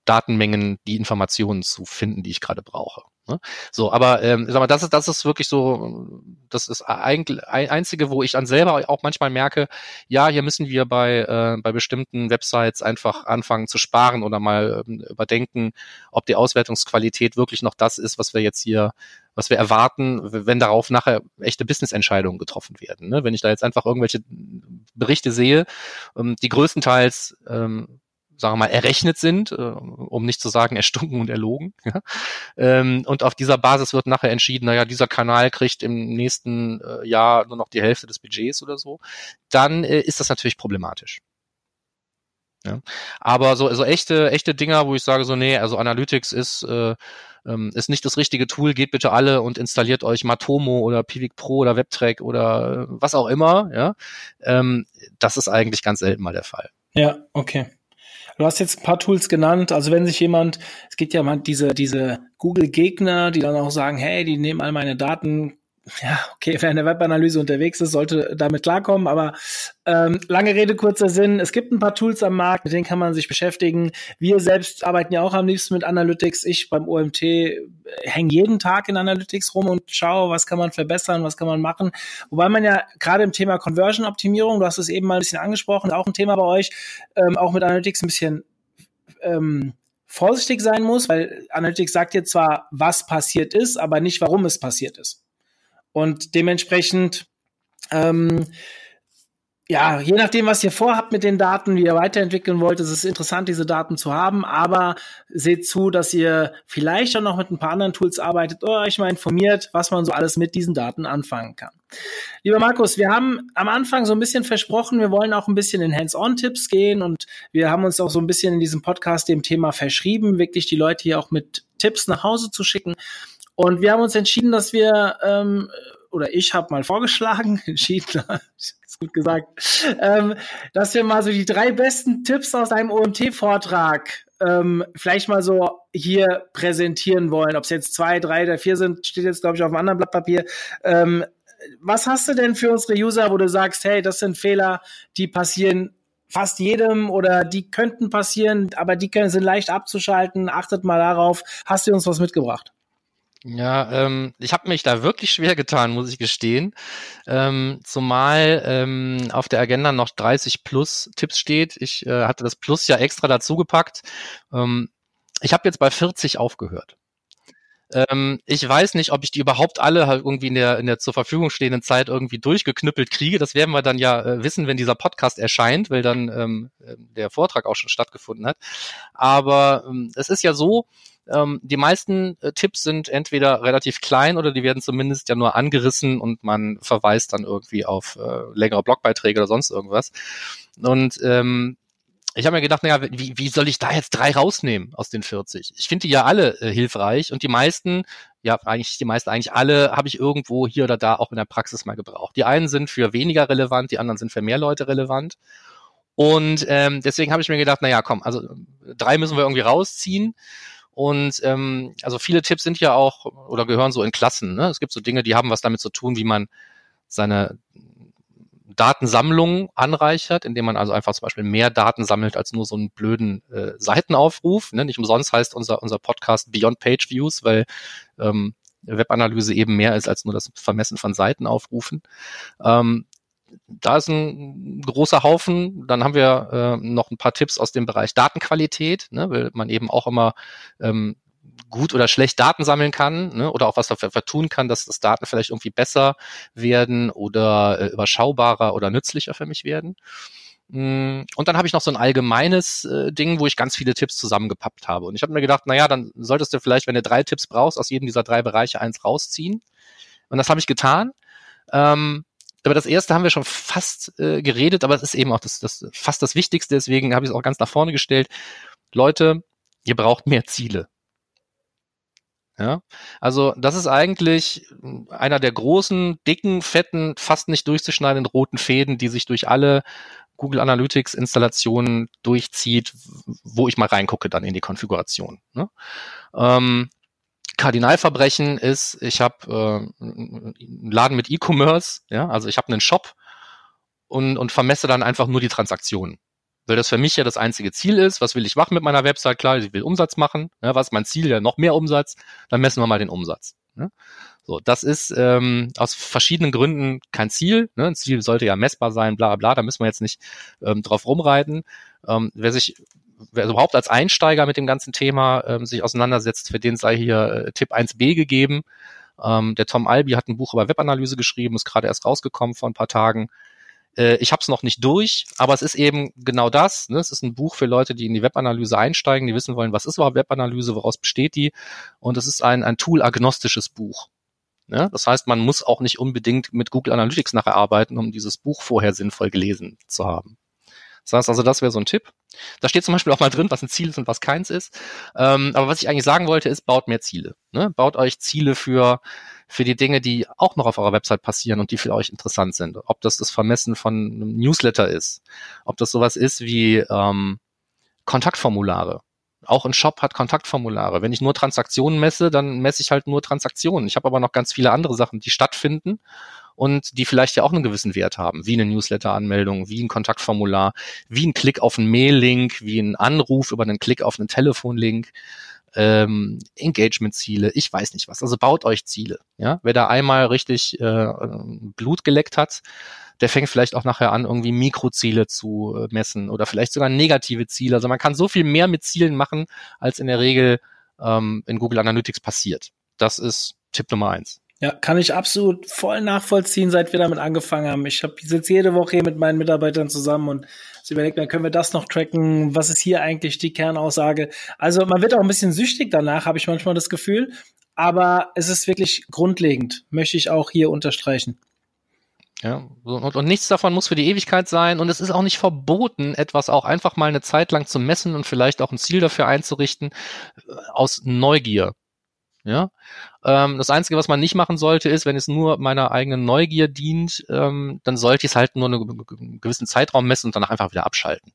Datenmengen die Informationen zu finden, die ich gerade brauche. Ne? So, aber ähm, sag mal, das ist, das ist wirklich so, das ist eigentlich einzige, wo ich dann selber auch manchmal merke, ja, hier müssen wir bei, äh, bei bestimmten Websites einfach anfangen zu sparen oder mal ähm, überdenken, ob die Auswertungsqualität wirklich noch das ist, was wir jetzt hier, was wir erwarten, wenn darauf nachher echte Business-Entscheidungen getroffen werden. Ne? Wenn ich da jetzt einfach irgendwelche Berichte sehe, ähm, die größtenteils ähm, sagen wir mal, errechnet sind, äh, um nicht zu sagen erstunken und erlogen. Ja? Ähm, und auf dieser Basis wird nachher entschieden, naja, dieser Kanal kriegt im nächsten äh, Jahr nur noch die Hälfte des Budgets oder so. Dann äh, ist das natürlich problematisch. Ja. Aber so, so echte, echte Dinger, wo ich sage so, nee, also Analytics ist, äh, ähm, ist nicht das richtige Tool, geht bitte alle und installiert euch Matomo oder Pivik Pro oder WebTrack oder was auch immer, ja. Ähm, das ist eigentlich ganz selten mal der Fall. Ja, okay. Du hast jetzt ein paar Tools genannt. Also wenn sich jemand, es gibt ja mal diese, diese Google-Gegner, die dann auch sagen, hey, die nehmen all meine Daten, ja, okay, wer in der Webanalyse unterwegs ist, sollte damit klarkommen, aber ähm, lange Rede, kurzer Sinn. Es gibt ein paar Tools am Markt, mit denen kann man sich beschäftigen. Wir selbst arbeiten ja auch am liebsten mit Analytics. Ich beim OMT äh, hänge jeden Tag in Analytics rum und schaue, was kann man verbessern, was kann man machen. Wobei man ja gerade im Thema Conversion-Optimierung, du hast es eben mal ein bisschen angesprochen, auch ein Thema bei euch, ähm, auch mit Analytics ein bisschen ähm, vorsichtig sein muss, weil Analytics sagt jetzt zwar, was passiert ist, aber nicht, warum es passiert ist. Und dementsprechend, ähm, ja, je nachdem, was ihr vorhabt mit den Daten, wie ihr weiterentwickeln wollt, ist es interessant, diese Daten zu haben, aber seht zu, dass ihr vielleicht auch noch mit ein paar anderen Tools arbeitet oder euch mal informiert, was man so alles mit diesen Daten anfangen kann. Lieber Markus, wir haben am Anfang so ein bisschen versprochen, wir wollen auch ein bisschen in Hands-on-Tipps gehen und wir haben uns auch so ein bisschen in diesem Podcast dem Thema verschrieben, wirklich die Leute hier auch mit Tipps nach Hause zu schicken. Und wir haben uns entschieden, dass wir, ähm, oder ich habe mal vorgeschlagen, entschieden, ist gut gesagt, ähm, dass wir mal so die drei besten Tipps aus einem OMT-Vortrag ähm, vielleicht mal so hier präsentieren wollen. Ob es jetzt zwei, drei oder vier sind, steht jetzt, glaube ich, auf einem anderen Blatt Papier. Ähm, was hast du denn für unsere User, wo du sagst, hey, das sind Fehler, die passieren fast jedem oder die könnten passieren, aber die können, sind leicht abzuschalten. Achtet mal darauf. Hast du uns was mitgebracht? Ja, ähm, ich habe mich da wirklich schwer getan, muss ich gestehen. Ähm, zumal ähm, auf der Agenda noch 30 plus Tipps steht. Ich äh, hatte das Plus ja extra dazu gepackt. Ähm, ich habe jetzt bei 40 aufgehört. Ähm, ich weiß nicht, ob ich die überhaupt alle halt irgendwie in der, in der zur Verfügung stehenden Zeit irgendwie durchgeknüppelt kriege. Das werden wir dann ja äh, wissen, wenn dieser Podcast erscheint, weil dann ähm, äh, der Vortrag auch schon stattgefunden hat. Aber ähm, es ist ja so, ähm, die meisten äh, Tipps sind entweder relativ klein oder die werden zumindest ja nur angerissen und man verweist dann irgendwie auf äh, längere Blogbeiträge oder sonst irgendwas. Und ähm, ich habe mir gedacht, naja, wie, wie soll ich da jetzt drei rausnehmen aus den 40? Ich finde die ja alle äh, hilfreich und die meisten, ja eigentlich die meisten, eigentlich alle habe ich irgendwo hier oder da auch in der Praxis mal gebraucht. Die einen sind für weniger relevant, die anderen sind für mehr Leute relevant. Und ähm, deswegen habe ich mir gedacht, naja, komm, also drei müssen wir irgendwie rausziehen. Und ähm, also viele Tipps sind ja auch oder gehören so in Klassen. Ne? Es gibt so Dinge, die haben was damit zu tun, wie man seine Datensammlung anreichert, indem man also einfach zum Beispiel mehr Daten sammelt als nur so einen blöden äh, Seitenaufruf. Ne? Nicht umsonst heißt unser, unser Podcast Beyond Page Views, weil ähm, Webanalyse eben mehr ist als nur das Vermessen von Seitenaufrufen. Ähm, da ist ein großer Haufen. Dann haben wir äh, noch ein paar Tipps aus dem Bereich Datenqualität, ne, weil man eben auch immer ähm, gut oder schlecht Daten sammeln kann ne, oder auch was dafür tun kann, dass das Daten vielleicht irgendwie besser werden oder äh, überschaubarer oder nützlicher für mich werden. Mm, und dann habe ich noch so ein allgemeines äh, Ding, wo ich ganz viele Tipps zusammengepappt habe. Und ich habe mir gedacht, naja, dann solltest du vielleicht, wenn du drei Tipps brauchst, aus jedem dieser drei Bereiche eins rausziehen. Und das habe ich getan. Ähm, über das erste haben wir schon fast äh, geredet, aber es ist eben auch das, das fast das Wichtigste, deswegen habe ich es auch ganz nach vorne gestellt. Leute, ihr braucht mehr Ziele. Ja, also das ist eigentlich einer der großen, dicken, fetten, fast nicht durchzuschneidenden roten Fäden, die sich durch alle Google Analytics Installationen durchzieht, wo ich mal reingucke dann in die Konfiguration. Ne? Ähm, Kardinalverbrechen ist, ich habe äh, einen Laden mit E-Commerce, ja, also ich habe einen Shop und, und vermesse dann einfach nur die Transaktionen. weil das für mich ja das einzige Ziel ist. Was will ich machen mit meiner Website? Klar, ich will Umsatz machen. Ja, was ist mein Ziel? Ja, noch mehr Umsatz. Dann messen wir mal den Umsatz. Ja? So, das ist ähm, aus verschiedenen Gründen kein Ziel. Ne? Ein Ziel sollte ja messbar sein, bla bla. Da müssen wir jetzt nicht ähm, drauf rumreiten. Ähm, wer sich wer überhaupt als Einsteiger mit dem ganzen Thema ähm, sich auseinandersetzt, für den sei hier äh, Tipp 1b gegeben. Ähm, der Tom Albi hat ein Buch über Webanalyse geschrieben, ist gerade erst rausgekommen vor ein paar Tagen. Äh, ich habe es noch nicht durch, aber es ist eben genau das. Ne? Es ist ein Buch für Leute, die in die Webanalyse einsteigen, die wissen wollen, was ist überhaupt Webanalyse, woraus besteht die. Und es ist ein, ein tool-agnostisches Buch. Ne? Das heißt, man muss auch nicht unbedingt mit Google Analytics nachher arbeiten, um dieses Buch vorher sinnvoll gelesen zu haben. Das heißt also, das wäre so ein Tipp. Da steht zum Beispiel auch mal drin, was ein Ziel ist und was keins ist. Ähm, aber was ich eigentlich sagen wollte, ist, baut mehr Ziele. Ne? Baut euch Ziele für, für die Dinge, die auch noch auf eurer Website passieren und die für euch interessant sind. Ob das das Vermessen von einem Newsletter ist, ob das sowas ist wie ähm, Kontaktformulare. Auch ein Shop hat Kontaktformulare. Wenn ich nur Transaktionen messe, dann messe ich halt nur Transaktionen. Ich habe aber noch ganz viele andere Sachen, die stattfinden und die vielleicht ja auch einen gewissen Wert haben, wie eine Newsletter-Anmeldung, wie ein Kontaktformular, wie ein Klick auf einen Mail-Link, wie ein Anruf über einen Klick auf einen Telefonlink, ähm, Engagement-Ziele, ich weiß nicht was. Also baut euch Ziele. Ja, wer da einmal richtig äh, Blut geleckt hat, der fängt vielleicht auch nachher an, irgendwie Mikroziele zu äh, messen oder vielleicht sogar negative Ziele. Also man kann so viel mehr mit Zielen machen, als in der Regel ähm, in Google Analytics passiert. Das ist Tipp Nummer eins. Ja, kann ich absolut voll nachvollziehen, seit wir damit angefangen haben. Ich hab, sitze jede Woche hier mit meinen Mitarbeitern zusammen und so überlegt, dann können wir das noch tracken. Was ist hier eigentlich die Kernaussage? Also man wird auch ein bisschen süchtig danach, habe ich manchmal das Gefühl. Aber es ist wirklich grundlegend, möchte ich auch hier unterstreichen. Ja, und, und nichts davon muss für die Ewigkeit sein und es ist auch nicht verboten, etwas auch einfach mal eine Zeit lang zu messen und vielleicht auch ein Ziel dafür einzurichten, äh, aus Neugier. Ja, ähm, das Einzige, was man nicht machen sollte, ist, wenn es nur meiner eigenen Neugier dient, ähm, dann sollte ich es halt nur einen gewissen Zeitraum messen und danach einfach wieder abschalten.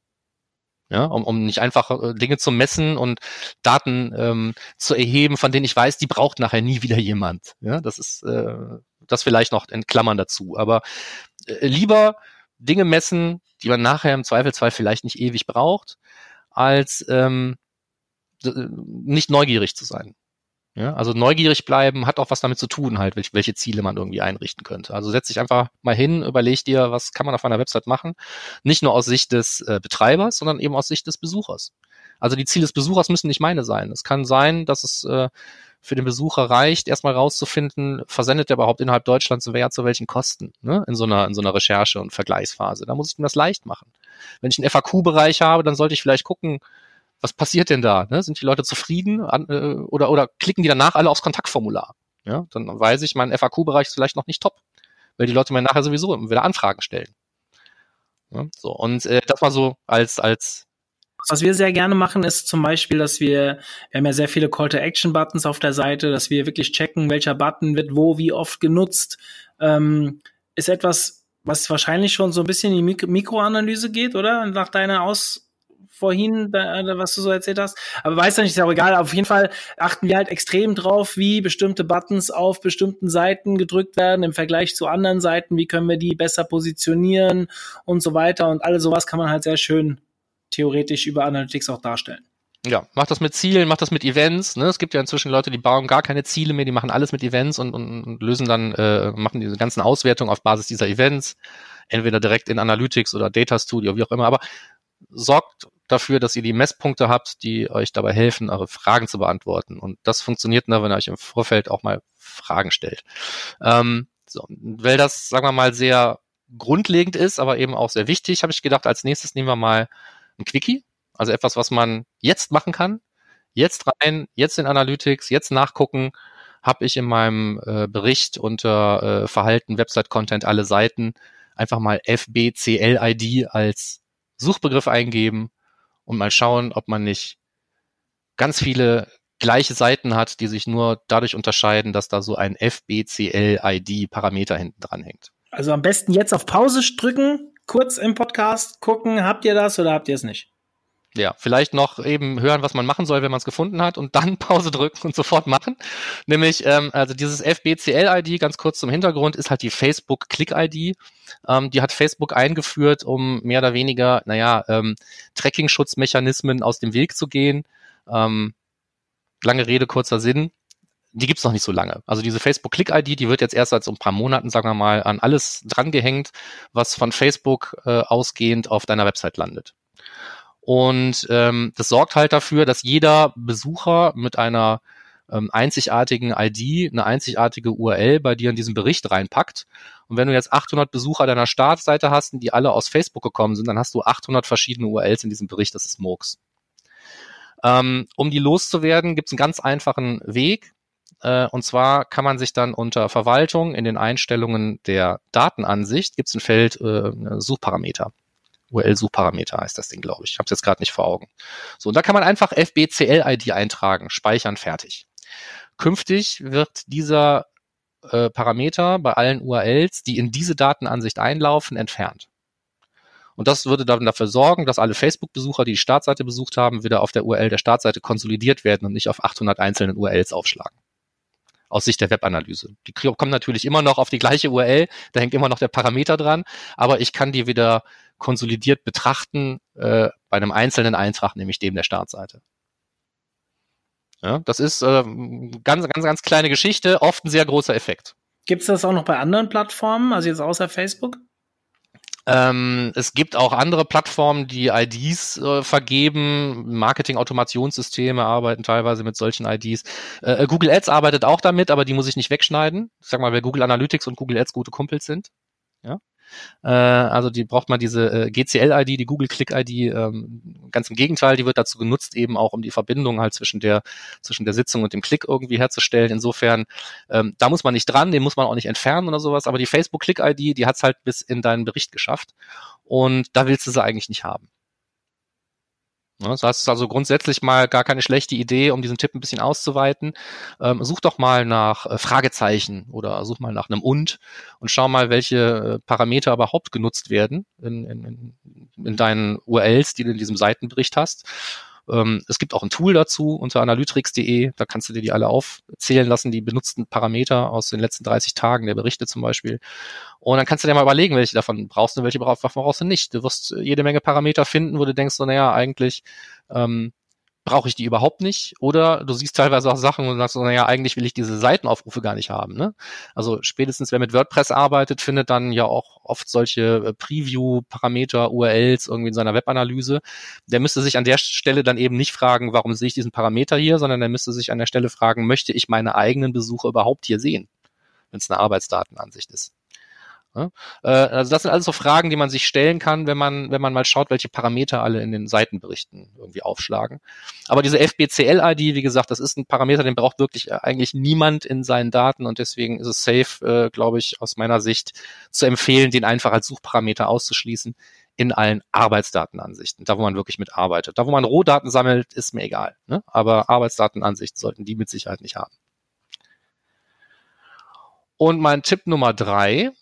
Ja, um, um nicht einfach äh, Dinge zu messen und Daten ähm, zu erheben, von denen ich weiß, die braucht nachher nie wieder jemand. Ja, das ist äh, das vielleicht noch in Klammern dazu. Aber äh, lieber Dinge messen, die man nachher im Zweifelsfall vielleicht nicht ewig braucht, als ähm, nicht neugierig zu sein. Ja, also neugierig bleiben hat auch was damit zu tun, halt, welche Ziele man irgendwie einrichten könnte. Also setz dich einfach mal hin, überleg dir, was kann man auf einer Website machen. Nicht nur aus Sicht des äh, Betreibers, sondern eben aus Sicht des Besuchers. Also die Ziele des Besuchers müssen nicht meine sein. Es kann sein, dass es äh, für den Besucher reicht, erstmal rauszufinden, versendet er überhaupt innerhalb Deutschlands wer zu welchen Kosten, ne? in so einer, in so einer Recherche- und Vergleichsphase. Da muss ich ihm das leicht machen. Wenn ich einen FAQ-Bereich habe, dann sollte ich vielleicht gucken, was passiert denn da? Ne? Sind die Leute zufrieden an, äh, oder, oder klicken die danach alle aufs Kontaktformular? Ja, dann weiß ich, mein FAQ-Bereich ist vielleicht noch nicht top, weil die Leute mir nachher sowieso wieder Anfragen stellen. Ja, so, und äh, das mal so als, als was wir sehr gerne machen, ist zum Beispiel, dass wir, wir haben ja sehr viele Call-to-Action-Buttons auf der Seite, dass wir wirklich checken, welcher Button wird wo, wie oft genutzt, ähm, ist etwas, was wahrscheinlich schon so ein bisschen in die Mik Mikroanalyse geht, oder? Nach deiner Aus vorhin, was du so erzählt hast. Aber weiß ja nicht, ist ja auch egal. Auf jeden Fall achten wir halt extrem drauf, wie bestimmte Buttons auf bestimmten Seiten gedrückt werden im Vergleich zu anderen Seiten. Wie können wir die besser positionieren und so weiter. Und alles sowas kann man halt sehr schön theoretisch über Analytics auch darstellen. Ja, macht das mit Zielen, macht das mit Events. Ne? Es gibt ja inzwischen Leute, die bauen gar keine Ziele mehr, die machen alles mit Events und, und, und lösen dann, äh, machen diese ganzen Auswertungen auf Basis dieser Events, entweder direkt in Analytics oder Data Studio, wie auch immer. Aber sorgt dafür, dass ihr die Messpunkte habt, die euch dabei helfen, eure Fragen zu beantworten. Und das funktioniert nur, wenn ihr euch im Vorfeld auch mal Fragen stellt. Ähm, so, weil das, sagen wir mal, sehr grundlegend ist, aber eben auch sehr wichtig, habe ich gedacht, als nächstes nehmen wir mal ein Quickie, also etwas, was man jetzt machen kann. Jetzt rein, jetzt in Analytics, jetzt nachgucken, habe ich in meinem äh, Bericht unter äh, Verhalten, Website-Content, alle Seiten einfach mal FBCLID als Suchbegriff eingeben und mal schauen, ob man nicht ganz viele gleiche Seiten hat, die sich nur dadurch unterscheiden, dass da so ein FBCL-ID-Parameter hinten dran hängt. Also am besten jetzt auf Pause drücken, kurz im Podcast gucken, habt ihr das oder habt ihr es nicht? Ja, vielleicht noch eben hören, was man machen soll, wenn man es gefunden hat und dann Pause drücken und sofort machen. Nämlich, ähm, also dieses FBCL-ID, ganz kurz zum Hintergrund, ist halt die Facebook-Click-ID. Ähm, die hat Facebook eingeführt, um mehr oder weniger, naja, ähm, Tracking-Schutzmechanismen aus dem Weg zu gehen. Ähm, lange Rede, kurzer Sinn. Die gibt's noch nicht so lange. Also diese Facebook-Click-ID, die wird jetzt erst seit so ein paar Monaten, sagen wir mal, an alles drangehängt, was von Facebook äh, ausgehend auf deiner Website landet. Und ähm, das sorgt halt dafür, dass jeder Besucher mit einer ähm, einzigartigen ID, eine einzigartige URL bei dir in diesen Bericht reinpackt. Und wenn du jetzt 800 Besucher deiner Startseite hast, die alle aus Facebook gekommen sind, dann hast du 800 verschiedene URLs in diesem Bericht. Das ist Murks. Ähm, um die loszuwerden, gibt es einen ganz einfachen Weg. Äh, und zwar kann man sich dann unter Verwaltung in den Einstellungen der Datenansicht gibt es ein Feld äh, Suchparameter. URL-Suchparameter heißt das Ding, glaube ich. Ich habe es jetzt gerade nicht vor Augen. So, und da kann man einfach FBCL-ID eintragen, speichern, fertig. Künftig wird dieser äh, Parameter bei allen URLs, die in diese Datenansicht einlaufen, entfernt. Und das würde dann dafür sorgen, dass alle Facebook-Besucher, die die Startseite besucht haben, wieder auf der URL der Startseite konsolidiert werden und nicht auf 800 einzelnen URLs aufschlagen aus Sicht der Webanalyse. Die kommen natürlich immer noch auf die gleiche URL, da hängt immer noch der Parameter dran, aber ich kann die wieder konsolidiert betrachten äh, bei einem einzelnen Eintrag, nämlich dem der Startseite. Ja, das ist äh, ganz, ganz, ganz kleine Geschichte, oft ein sehr großer Effekt. Gibt es das auch noch bei anderen Plattformen, also jetzt außer Facebook? Ähm, es gibt auch andere Plattformen, die IDs äh, vergeben. Marketing-Automationssysteme arbeiten teilweise mit solchen IDs. Äh, Google Ads arbeitet auch damit, aber die muss ich nicht wegschneiden. Ich sag mal, weil Google Analytics und Google Ads gute Kumpels sind. Ja. Äh, also die braucht man diese äh, GCL-ID, die Google Click-ID. Ähm, ganz im Gegenteil, die wird dazu genutzt, eben auch um die Verbindung halt zwischen der zwischen der Sitzung und dem Klick irgendwie herzustellen. Insofern, ähm, da muss man nicht dran, den muss man auch nicht entfernen oder sowas. Aber die Facebook Click-ID, die hat's halt bis in deinen Bericht geschafft. Und da willst du sie eigentlich nicht haben. Ne, das heißt, es ist also grundsätzlich mal gar keine schlechte Idee, um diesen Tipp ein bisschen auszuweiten. Ähm, such doch mal nach äh, Fragezeichen oder such mal nach einem und und schau mal, welche äh, Parameter überhaupt genutzt werden in, in, in deinen URLs, die du in diesem Seitenbericht hast. Ähm, es gibt auch ein Tool dazu unter analytrix.de, da kannst du dir die alle aufzählen lassen, die benutzten Parameter aus den letzten 30 Tagen der Berichte zum Beispiel. Und dann kannst du dir mal überlegen, welche davon brauchst du und welche brauchst du nicht. Du wirst jede Menge Parameter finden, wo du denkst, so, naja, eigentlich ähm, brauche ich die überhaupt nicht. Oder du siehst teilweise auch Sachen und sagst naja, eigentlich will ich diese Seitenaufrufe gar nicht haben. Ne? Also spätestens, wer mit WordPress arbeitet, findet dann ja auch oft solche äh, Preview-Parameter, URLs irgendwie in seiner Webanalyse. Der müsste sich an der Stelle dann eben nicht fragen, warum sehe ich diesen Parameter hier, sondern der müsste sich an der Stelle fragen, möchte ich meine eigenen Besuche überhaupt hier sehen, wenn es eine Arbeitsdatenansicht ist. Ja? Äh, also das sind alles so Fragen, die man sich stellen kann, wenn man, wenn man mal schaut, welche Parameter alle in den Seitenberichten irgendwie aufschlagen. Aber diese FBCL-ID, wie gesagt, das ist ein Parameter, den braucht wirklich äh, eigentlich niemand in seinen Daten und deswegen ist es safe, äh, glaube ich, aus meiner Sicht zu empfehlen, den einfach als Suchparameter auszuschließen in allen Arbeitsdatenansichten, da wo man wirklich mitarbeitet. Da wo man Rohdaten sammelt, ist mir egal. Ne? Aber Arbeitsdatenansichten sollten die mit Sicherheit nicht haben. Und mein Tipp Nummer drei,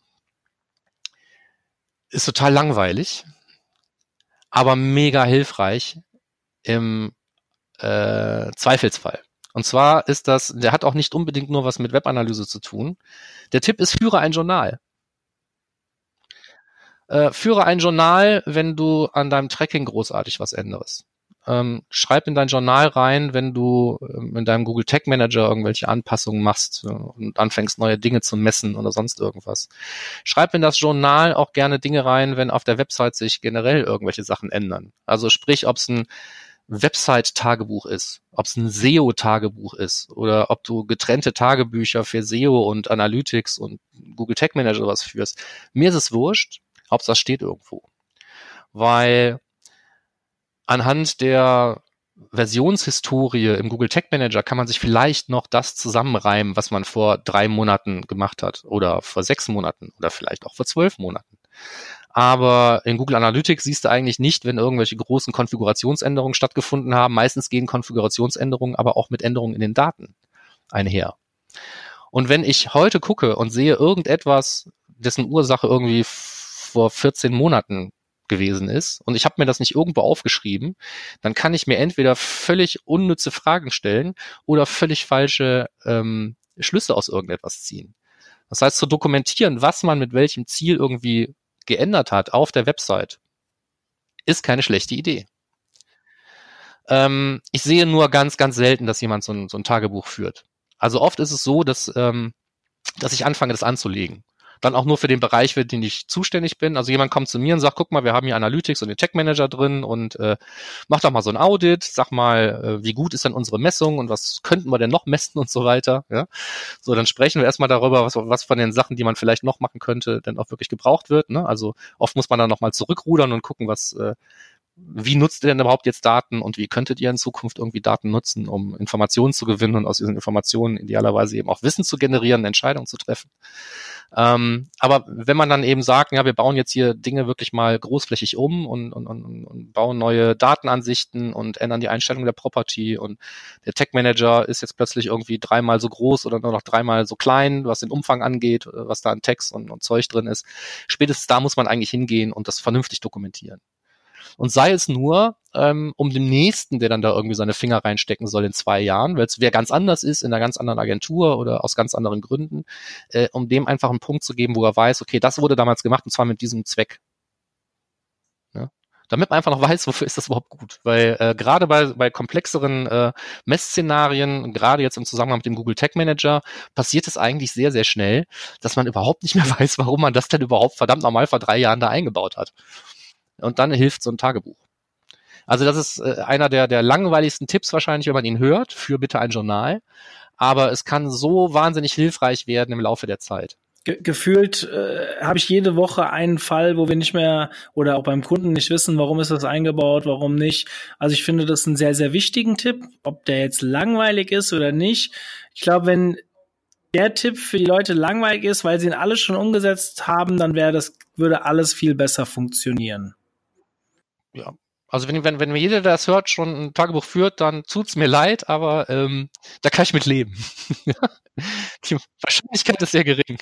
ist total langweilig, aber mega hilfreich im äh, Zweifelsfall. Und zwar ist das, der hat auch nicht unbedingt nur was mit Webanalyse zu tun. Der Tipp ist, führe ein Journal. Äh, führe ein Journal, wenn du an deinem Tracking großartig was änderst ähm, schreib in dein Journal rein, wenn du ähm, in deinem Google Tag Manager irgendwelche Anpassungen machst äh, und anfängst, neue Dinge zu messen oder sonst irgendwas. Schreib in das Journal auch gerne Dinge rein, wenn auf der Website sich generell irgendwelche Sachen ändern. Also sprich, ob es ein Website-Tagebuch ist, ob es ein SEO-Tagebuch ist oder ob du getrennte Tagebücher für SEO und Analytics und Google Tag Manager was führst. Mir ist es wurscht, Hauptsache steht irgendwo. Weil anhand der Versionshistorie im Google Tag Manager kann man sich vielleicht noch das zusammenreimen, was man vor drei Monaten gemacht hat oder vor sechs Monaten oder vielleicht auch vor zwölf Monaten. Aber in Google Analytics siehst du eigentlich nicht, wenn irgendwelche großen Konfigurationsänderungen stattgefunden haben. Meistens gehen Konfigurationsänderungen aber auch mit Änderungen in den Daten einher. Und wenn ich heute gucke und sehe irgendetwas, dessen Ursache irgendwie vor 14 Monaten gewesen ist und ich habe mir das nicht irgendwo aufgeschrieben, dann kann ich mir entweder völlig unnütze Fragen stellen oder völlig falsche ähm, Schlüsse aus irgendetwas ziehen. Das heißt, zu dokumentieren, was man mit welchem Ziel irgendwie geändert hat auf der Website, ist keine schlechte Idee. Ähm, ich sehe nur ganz, ganz selten, dass jemand so ein, so ein Tagebuch führt. Also oft ist es so, dass, ähm, dass ich anfange, das anzulegen dann auch nur für den Bereich, für den ich zuständig bin. Also jemand kommt zu mir und sagt, guck mal, wir haben hier Analytics und den Tech Manager drin und äh, mach doch mal so ein Audit, sag mal, äh, wie gut ist denn unsere Messung und was könnten wir denn noch messen und so weiter. Ja? So, dann sprechen wir erstmal darüber, was, was von den Sachen, die man vielleicht noch machen könnte, denn auch wirklich gebraucht wird. Ne? Also oft muss man dann nochmal zurückrudern und gucken, was, äh, wie nutzt ihr denn überhaupt jetzt Daten und wie könntet ihr in Zukunft irgendwie Daten nutzen, um Informationen zu gewinnen und aus diesen Informationen idealerweise eben auch Wissen zu generieren, Entscheidungen zu treffen. Ähm, aber wenn man dann eben sagt, ja, wir bauen jetzt hier Dinge wirklich mal großflächig um und, und, und, und bauen neue Datenansichten und ändern die Einstellung der Property und der Tech Manager ist jetzt plötzlich irgendwie dreimal so groß oder nur noch dreimal so klein, was den Umfang angeht, was da an Text und, und Zeug drin ist. Spätestens da muss man eigentlich hingehen und das vernünftig dokumentieren. Und sei es nur, ähm, um dem Nächsten, der dann da irgendwie seine Finger reinstecken soll in zwei Jahren, weil es wer ganz anders ist, in einer ganz anderen Agentur oder aus ganz anderen Gründen, äh, um dem einfach einen Punkt zu geben, wo er weiß, okay, das wurde damals gemacht und zwar mit diesem Zweck. Ja? Damit man einfach noch weiß, wofür ist das überhaupt gut. Weil äh, gerade bei, bei komplexeren äh, Messszenarien, gerade jetzt im Zusammenhang mit dem Google Tech Manager, passiert es eigentlich sehr, sehr schnell, dass man überhaupt nicht mehr weiß, warum man das denn überhaupt verdammt normal vor drei Jahren da eingebaut hat. Und dann hilft so ein Tagebuch. Also das ist äh, einer der, der langweiligsten Tipps wahrscheinlich, wenn man ihn hört, für bitte ein Journal. Aber es kann so wahnsinnig hilfreich werden im Laufe der Zeit. Ge gefühlt äh, habe ich jede Woche einen Fall, wo wir nicht mehr oder auch beim Kunden nicht wissen, warum ist das eingebaut, warum nicht. Also ich finde das einen sehr, sehr wichtigen Tipp, ob der jetzt langweilig ist oder nicht. Ich glaube, wenn der Tipp für die Leute langweilig ist, weil sie ihn alle schon umgesetzt haben, dann wäre das, würde alles viel besser funktionieren ja, also wenn, wenn, wenn jeder, der das hört, schon ein Tagebuch führt, dann tut's mir leid, aber ähm, da kann ich mit leben. die Wahrscheinlichkeit ist sehr gering.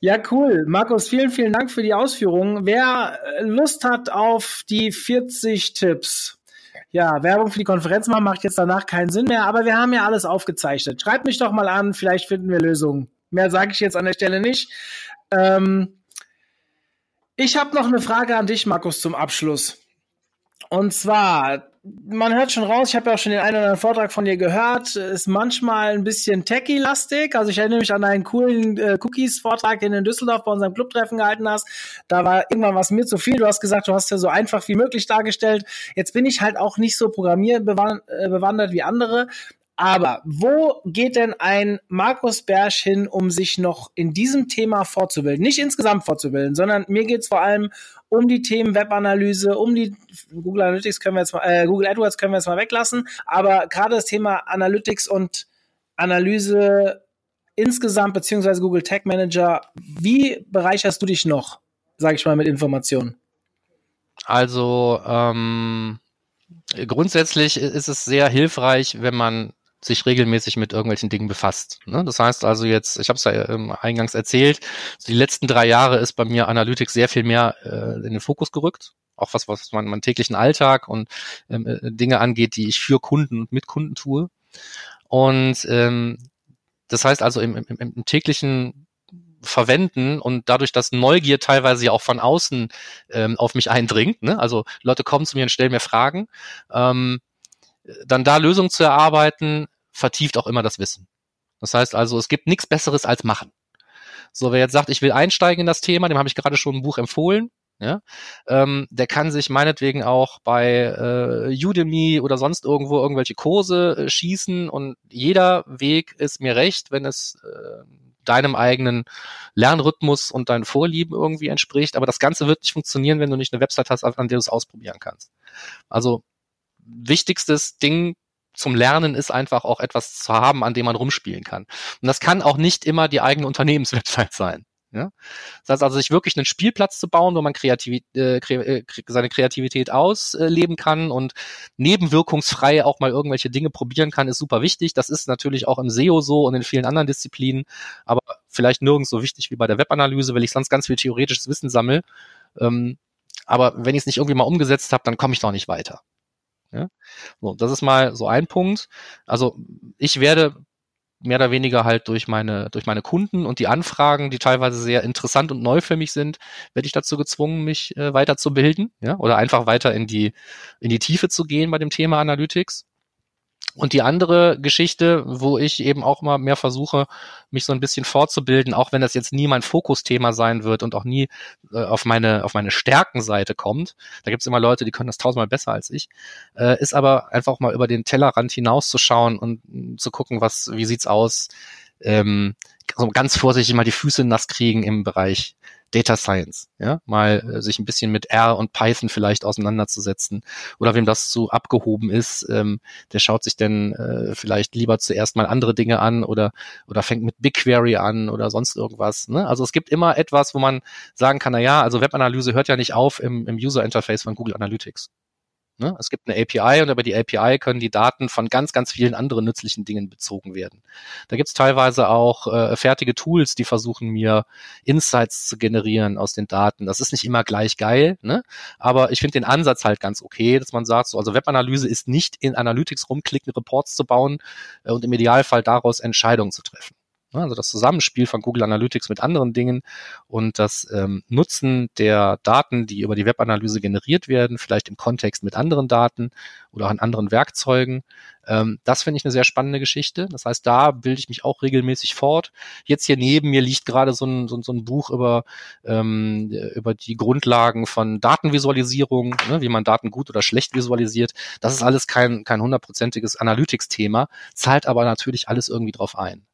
ja, cool. Markus, vielen, vielen Dank für die Ausführungen. Wer äh, Lust hat auf die 40 Tipps, ja, Werbung für die Konferenz machen macht jetzt danach keinen Sinn mehr, aber wir haben ja alles aufgezeichnet. Schreibt mich doch mal an, vielleicht finden wir Lösungen. Mehr sage ich jetzt an der Stelle nicht. Ähm, ich habe noch eine Frage an dich, Markus, zum Abschluss. Und zwar, man hört schon raus, ich habe ja auch schon den einen oder anderen Vortrag von dir gehört, ist manchmal ein bisschen techie-lastig. Also ich erinnere mich an einen coolen äh, Cookies-Vortrag, den du in Düsseldorf bei unserem Clubtreffen gehalten hast. Da war irgendwann was mir zu viel. Du hast gesagt, du hast ja so einfach wie möglich dargestellt. Jetzt bin ich halt auch nicht so programmierbewandert äh, wie andere. Aber wo geht denn ein Markus Bersch hin, um sich noch in diesem Thema fortzubilden? Nicht insgesamt fortzubilden, sondern mir geht es vor allem um die Themen Webanalyse, um die Google Analytics können wir jetzt mal, äh, Google AdWords können wir jetzt mal weglassen, aber gerade das Thema Analytics und Analyse insgesamt beziehungsweise Google Tag Manager, wie bereicherst du dich noch, sage ich mal, mit Informationen? Also ähm, grundsätzlich ist es sehr hilfreich, wenn man sich regelmäßig mit irgendwelchen Dingen befasst. Ne? Das heißt also jetzt, ich habe es ja ähm, eingangs erzählt, die letzten drei Jahre ist bei mir Analytics sehr viel mehr äh, in den Fokus gerückt. Auch was, was meinen täglichen Alltag und ähm, äh, Dinge angeht, die ich für Kunden und mit Kunden tue. Und ähm, das heißt also im, im, im täglichen verwenden und dadurch, dass Neugier teilweise ja auch von außen ähm, auf mich eindringt, ne? also Leute kommen zu mir und stellen mir Fragen, ähm, dann da Lösungen zu erarbeiten, vertieft auch immer das Wissen. Das heißt also, es gibt nichts Besseres als machen. So, wer jetzt sagt, ich will einsteigen in das Thema, dem habe ich gerade schon ein Buch empfohlen. Ja, ähm, der kann sich meinetwegen auch bei äh, Udemy oder sonst irgendwo irgendwelche Kurse äh, schießen und jeder Weg ist mir recht, wenn es äh, deinem eigenen Lernrhythmus und deinen Vorlieben irgendwie entspricht. Aber das Ganze wird nicht funktionieren, wenn du nicht eine Website hast, an der du es ausprobieren kannst. Also wichtigstes Ding zum Lernen ist einfach auch etwas zu haben, an dem man rumspielen kann. Und das kann auch nicht immer die eigene Unternehmenswebsite sein. Ja? Das heißt also, sich wirklich einen Spielplatz zu bauen, wo man Kreativ äh, äh seine Kreativität ausleben kann und nebenwirkungsfrei auch mal irgendwelche Dinge probieren kann, ist super wichtig. Das ist natürlich auch im SEO so und in vielen anderen Disziplinen, aber vielleicht nirgends so wichtig wie bei der Webanalyse, weil ich sonst ganz viel theoretisches Wissen sammle. Ähm, aber wenn ich es nicht irgendwie mal umgesetzt habe, dann komme ich doch nicht weiter. Ja? So, das ist mal so ein Punkt. Also ich werde mehr oder weniger halt durch meine, durch meine Kunden und die Anfragen, die teilweise sehr interessant und neu für mich sind, werde ich dazu gezwungen, mich äh, weiterzubilden, ja, oder einfach weiter in die, in die Tiefe zu gehen bei dem Thema Analytics. Und die andere Geschichte, wo ich eben auch mal mehr versuche, mich so ein bisschen fortzubilden, auch wenn das jetzt nie mein Fokusthema sein wird und auch nie äh, auf meine auf meine Stärkenseite kommt. Da gibt's immer Leute, die können das tausendmal besser als ich. Äh, ist aber einfach mal über den Tellerrand hinauszuschauen und mh, zu gucken, was wie sieht's aus. Ähm, also ganz vorsichtig mal die Füße nass kriegen im Bereich Data Science, ja, mal äh, sich ein bisschen mit R und Python vielleicht auseinanderzusetzen oder wem das zu abgehoben ist, ähm, der schaut sich denn äh, vielleicht lieber zuerst mal andere Dinge an oder oder fängt mit BigQuery an oder sonst irgendwas. Ne? Also es gibt immer etwas, wo man sagen kann, na ja, also Webanalyse hört ja nicht auf im, im User Interface von Google Analytics. Ne? Es gibt eine API und über die API können die Daten von ganz, ganz vielen anderen nützlichen Dingen bezogen werden. Da gibt es teilweise auch äh, fertige Tools, die versuchen mir Insights zu generieren aus den Daten. Das ist nicht immer gleich geil, ne? aber ich finde den Ansatz halt ganz okay, dass man sagt, so, also Webanalyse ist nicht in Analytics rumklicken, Reports zu bauen äh, und im Idealfall daraus Entscheidungen zu treffen. Ne, also das Zusammenspiel von Google Analytics mit anderen Dingen und das ähm, Nutzen der Daten, die über die Webanalyse generiert werden, vielleicht im Kontext mit anderen Daten oder auch an anderen Werkzeugen. Ähm, das finde ich eine sehr spannende Geschichte. Das heißt, da bilde ich mich auch regelmäßig fort. Jetzt hier neben mir liegt gerade so ein, so, so ein Buch über, ähm, über die Grundlagen von Datenvisualisierung, ne, wie man Daten gut oder schlecht visualisiert. Das ist alles kein, kein hundertprozentiges Analytics-Thema, zahlt aber natürlich alles irgendwie drauf ein.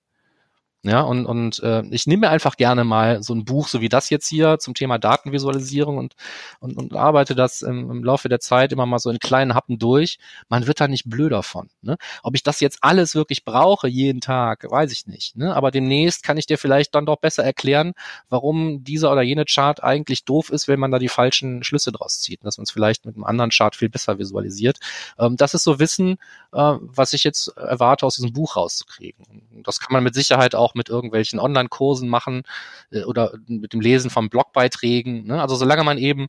Ja, und, und äh, ich nehme mir einfach gerne mal so ein Buch, so wie das jetzt hier zum Thema Datenvisualisierung und, und, und arbeite das im, im Laufe der Zeit immer mal so in kleinen Happen durch. Man wird da nicht blöder von. Ne? Ob ich das jetzt alles wirklich brauche jeden Tag, weiß ich nicht. Ne? Aber demnächst kann ich dir vielleicht dann doch besser erklären, warum dieser oder jene Chart eigentlich doof ist, wenn man da die falschen Schlüsse draus zieht. Dass man es vielleicht mit einem anderen Chart viel besser visualisiert. Ähm, das ist so Wissen, äh, was ich jetzt erwarte, aus diesem Buch rauszukriegen. Das kann man mit Sicherheit auch mit irgendwelchen Online-Kursen machen äh, oder mit dem Lesen von Blogbeiträgen. Ne? Also solange man eben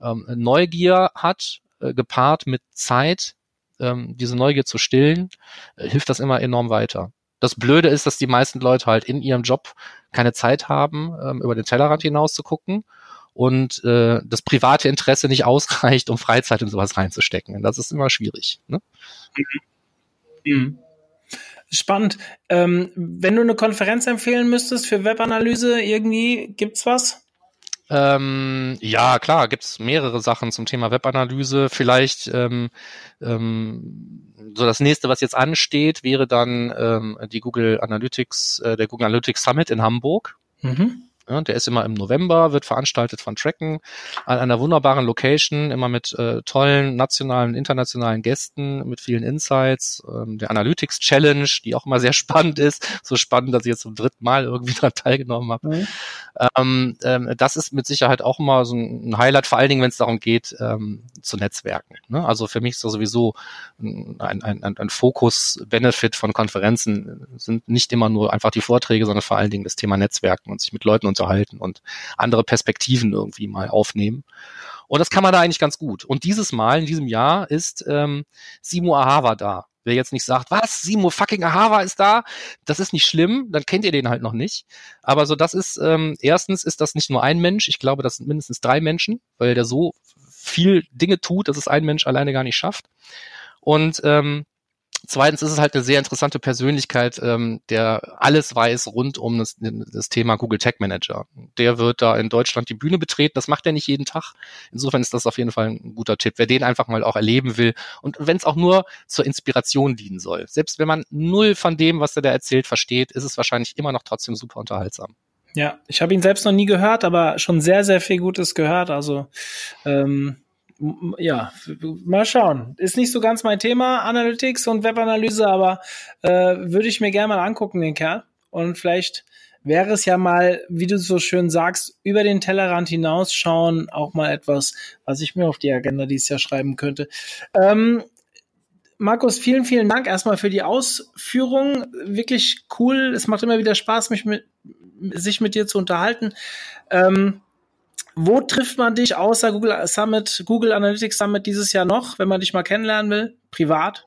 ähm, Neugier hat, äh, gepaart mit Zeit, ähm, diese Neugier zu stillen, äh, hilft das immer enorm weiter. Das Blöde ist, dass die meisten Leute halt in ihrem Job keine Zeit haben, ähm, über den Tellerrand hinaus zu gucken und äh, das private Interesse nicht ausreicht, um Freizeit in sowas reinzustecken. Das ist immer schwierig. Ne? Mhm. Mhm. Spannend. Ähm, wenn du eine Konferenz empfehlen müsstest für Webanalyse, irgendwie gibt's was? Ähm, ja, klar, gibt's mehrere Sachen zum Thema Webanalyse. Vielleicht ähm, ähm, so das nächste, was jetzt ansteht, wäre dann ähm, die Google Analytics, äh, der Google Analytics Summit in Hamburg. Mhm. Ja, der ist immer im November, wird veranstaltet von Tracken an einer wunderbaren Location, immer mit äh, tollen nationalen, internationalen Gästen, mit vielen Insights. Ähm, der Analytics Challenge, die auch immer sehr spannend ist, so spannend, dass ich jetzt zum dritten Mal irgendwie daran teilgenommen habe. Mhm. Ähm, ähm, das ist mit Sicherheit auch immer so ein Highlight, vor allen Dingen, wenn es darum geht, ähm, zu netzwerken. Ne? Also für mich ist das sowieso ein, ein, ein, ein Fokus-Benefit von Konferenzen sind nicht immer nur einfach die Vorträge, sondern vor allen Dingen das Thema Netzwerken und sich mit Leuten unterhalten und andere Perspektiven irgendwie mal aufnehmen. Und das kann man da eigentlich ganz gut. Und dieses Mal, in diesem Jahr, ist ähm, Simo Ahava da. Wer jetzt nicht sagt, was, Simo fucking Ahava ist da, das ist nicht schlimm, dann kennt ihr den halt noch nicht. Aber so, das ist, ähm, erstens ist das nicht nur ein Mensch, ich glaube, das sind mindestens drei Menschen, weil der so viel Dinge tut, dass es ein Mensch alleine gar nicht schafft. Und ähm, Zweitens ist es halt eine sehr interessante Persönlichkeit, ähm, der alles weiß rund um das, das, Thema Google Tag Manager. Der wird da in Deutschland die Bühne betreten. Das macht er nicht jeden Tag. Insofern ist das auf jeden Fall ein guter Tipp, wer den einfach mal auch erleben will und wenn es auch nur zur Inspiration dienen soll. Selbst wenn man null von dem, was er da erzählt, versteht, ist es wahrscheinlich immer noch trotzdem super unterhaltsam. Ja, ich habe ihn selbst noch nie gehört, aber schon sehr, sehr viel Gutes gehört. Also ähm, ja, mal schauen. Ist nicht so ganz mein Thema, Analytics und Webanalyse, aber äh, würde ich mir gerne mal angucken, den Kerl. Und vielleicht wäre es ja mal, wie du so schön sagst, über den Tellerrand hinausschauen, auch mal etwas, was ich mir auf die Agenda dieses Jahr schreiben könnte. Ähm, Markus, vielen, vielen Dank erstmal für die Ausführung. Wirklich cool. Es macht immer wieder Spaß, mich mit, sich mit dir zu unterhalten. Ähm, wo trifft man dich außer Google Summit, Google Analytics Summit dieses Jahr noch, wenn man dich mal kennenlernen will? Privat?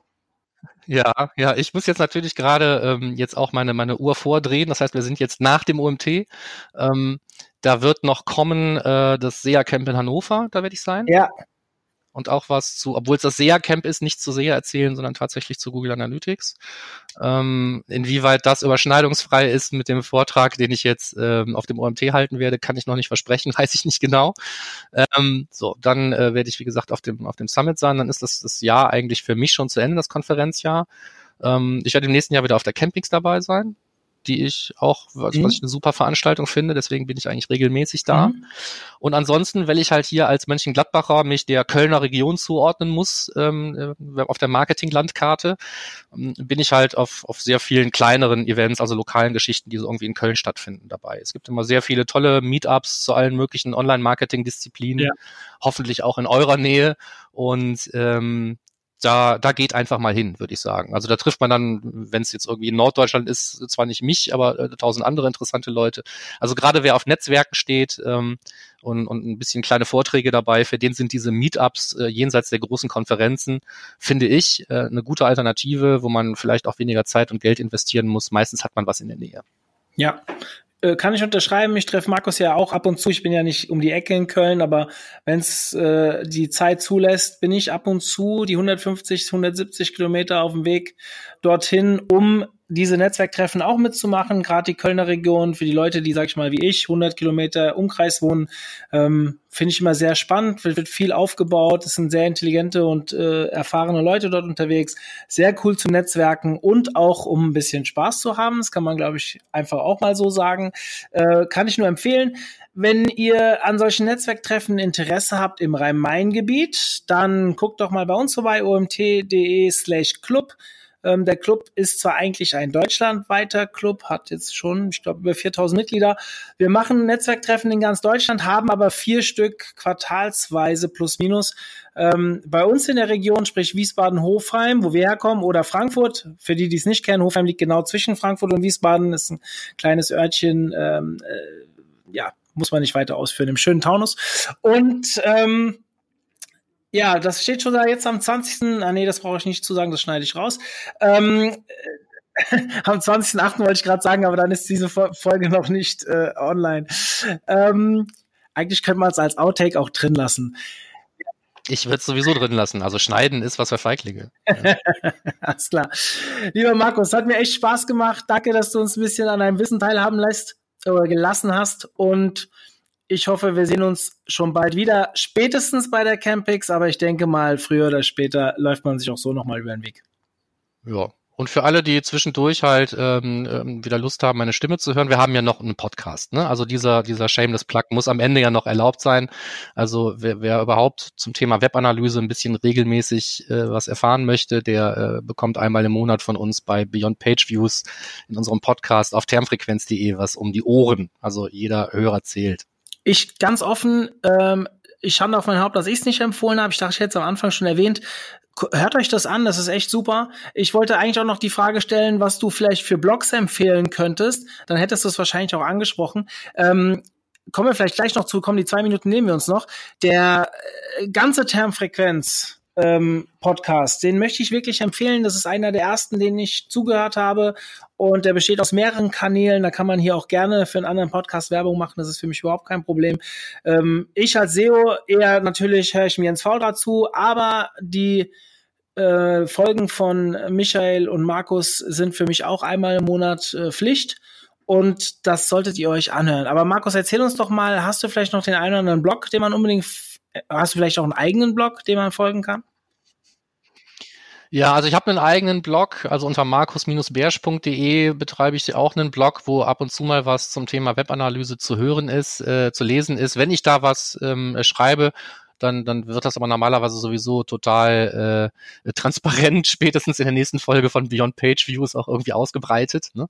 Ja, ja, ich muss jetzt natürlich gerade ähm, jetzt auch meine, meine Uhr vordrehen. Das heißt, wir sind jetzt nach dem OMT. Ähm, da wird noch kommen äh, das SEA Camp in Hannover, da werde ich sein. Ja, und auch was zu, obwohl es das SEA-Camp ist, nicht zu SEA erzählen, sondern tatsächlich zu Google Analytics. Ähm, inwieweit das überschneidungsfrei ist mit dem Vortrag, den ich jetzt ähm, auf dem OMT halten werde, kann ich noch nicht versprechen, weiß ich nicht genau. Ähm, so, dann äh, werde ich, wie gesagt, auf dem, auf dem Summit sein. Dann ist das, das Jahr eigentlich für mich schon zu Ende, das Konferenzjahr. Ähm, ich werde im nächsten Jahr wieder auf der Campings dabei sein die ich auch, was, mhm. was ich eine super Veranstaltung finde, deswegen bin ich eigentlich regelmäßig da. Mhm. Und ansonsten, weil ich halt hier als Mönchengladbacher mich der Kölner Region zuordnen muss, ähm, äh, auf der Marketinglandkarte, ähm, bin ich halt auf, auf sehr vielen kleineren Events, also lokalen Geschichten, die so irgendwie in Köln stattfinden, dabei. Es gibt immer sehr viele tolle Meetups zu allen möglichen Online-Marketing-Disziplinen, ja. hoffentlich auch in eurer Nähe. Und ähm, da, da geht einfach mal hin, würde ich sagen. Also da trifft man dann, wenn es jetzt irgendwie in Norddeutschland ist, zwar nicht mich, aber äh, tausend andere interessante Leute. Also gerade wer auf Netzwerken steht ähm, und, und ein bisschen kleine Vorträge dabei, für den sind diese Meetups äh, jenseits der großen Konferenzen, finde ich, äh, eine gute Alternative, wo man vielleicht auch weniger Zeit und Geld investieren muss. Meistens hat man was in der Nähe. Ja, äh, kann ich unterschreiben. Ich treffe Markus ja auch ab und zu. Ich bin ja nicht um die Ecke in Köln, aber wenn es äh, die Zeit zulässt, bin ich ab und zu die 150, 170 Kilometer auf dem Weg dorthin, um diese Netzwerktreffen auch mitzumachen, gerade die Kölner Region, für die Leute, die, sag ich mal, wie ich, 100 Kilometer Umkreis wohnen, ähm, finde ich immer sehr spannend, wird, wird viel aufgebaut, es sind sehr intelligente und äh, erfahrene Leute dort unterwegs, sehr cool zum Netzwerken und auch, um ein bisschen Spaß zu haben, das kann man, glaube ich, einfach auch mal so sagen, äh, kann ich nur empfehlen. Wenn ihr an solchen Netzwerktreffen Interesse habt im Rhein-Main-Gebiet, dann guckt doch mal bei uns vorbei, omt.de slash club. Ähm, der Club ist zwar eigentlich ein deutschlandweiter Club, hat jetzt schon, ich glaube, über 4000 Mitglieder. Wir machen Netzwerktreffen in ganz Deutschland, haben aber vier Stück quartalsweise plus minus. Ähm, bei uns in der Region, sprich Wiesbaden-Hofheim, wo wir herkommen, oder Frankfurt, für die, die es nicht kennen, Hofheim liegt genau zwischen Frankfurt und Wiesbaden, ist ein kleines Örtchen, ähm, äh, ja, muss man nicht weiter ausführen, im schönen Taunus. Und ähm, ja, das steht schon da jetzt am 20. Ah nee, das brauche ich nicht zu sagen, das schneide ich raus. Ähm, am 20.8. wollte ich gerade sagen, aber dann ist diese Folge noch nicht äh, online. Ähm, eigentlich könnte man es als Outtake auch drin lassen. Ich würde es sowieso drin lassen. Also schneiden ist was für Feiglinge. Ja. Alles klar. Lieber Markus, hat mir echt Spaß gemacht. Danke, dass du uns ein bisschen an deinem Wissen teilhaben lässt, äh, gelassen hast. Und ich hoffe, wir sehen uns schon bald wieder, spätestens bei der Campix, aber ich denke mal, früher oder später läuft man sich auch so nochmal über den Weg. Ja. Und für alle, die zwischendurch halt ähm, ähm, wieder Lust haben, meine Stimme zu hören, wir haben ja noch einen Podcast. Ne? Also dieser, dieser Shameless Plug muss am Ende ja noch erlaubt sein. Also wer, wer überhaupt zum Thema Webanalyse ein bisschen regelmäßig äh, was erfahren möchte, der äh, bekommt einmal im Monat von uns bei Beyond Page Views in unserem Podcast auf termfrequenz.de was um die Ohren. Also jeder Hörer zählt. Ich ganz offen, ähm, ich schande auf mein Haupt, dass ich es nicht empfohlen habe. Ich dachte, ich hätte es am Anfang schon erwähnt. Hört euch das an, das ist echt super. Ich wollte eigentlich auch noch die Frage stellen, was du vielleicht für Blogs empfehlen könntest. Dann hättest du es wahrscheinlich auch angesprochen. Ähm, kommen wir vielleicht gleich noch zu, kommen die zwei Minuten nehmen wir uns noch. Der äh, ganze Termfrequenz ähm, Podcast. Den möchte ich wirklich empfehlen. Das ist einer der ersten, den ich zugehört habe. Und der besteht aus mehreren Kanälen. Da kann man hier auch gerne für einen anderen Podcast Werbung machen. Das ist für mich überhaupt kein Problem. Ähm, ich als SEO eher natürlich höre ich mir ins Faul dazu, aber die äh, Folgen von Michael und Markus sind für mich auch einmal im Monat äh, Pflicht. Und das solltet ihr euch anhören. Aber Markus, erzähl uns doch mal, hast du vielleicht noch den einen oder anderen Blog, den man unbedingt Hast du vielleicht auch einen eigenen Blog, dem man folgen kann? Ja, also ich habe einen eigenen Blog, also unter markus-bersch.de betreibe ich auch einen Blog, wo ab und zu mal was zum Thema Webanalyse zu hören ist, äh, zu lesen ist. Wenn ich da was ähm, schreibe, dann, dann wird das aber normalerweise sowieso total äh, transparent, spätestens in der nächsten Folge von Beyond Page Views auch irgendwie ausgebreitet. Ne?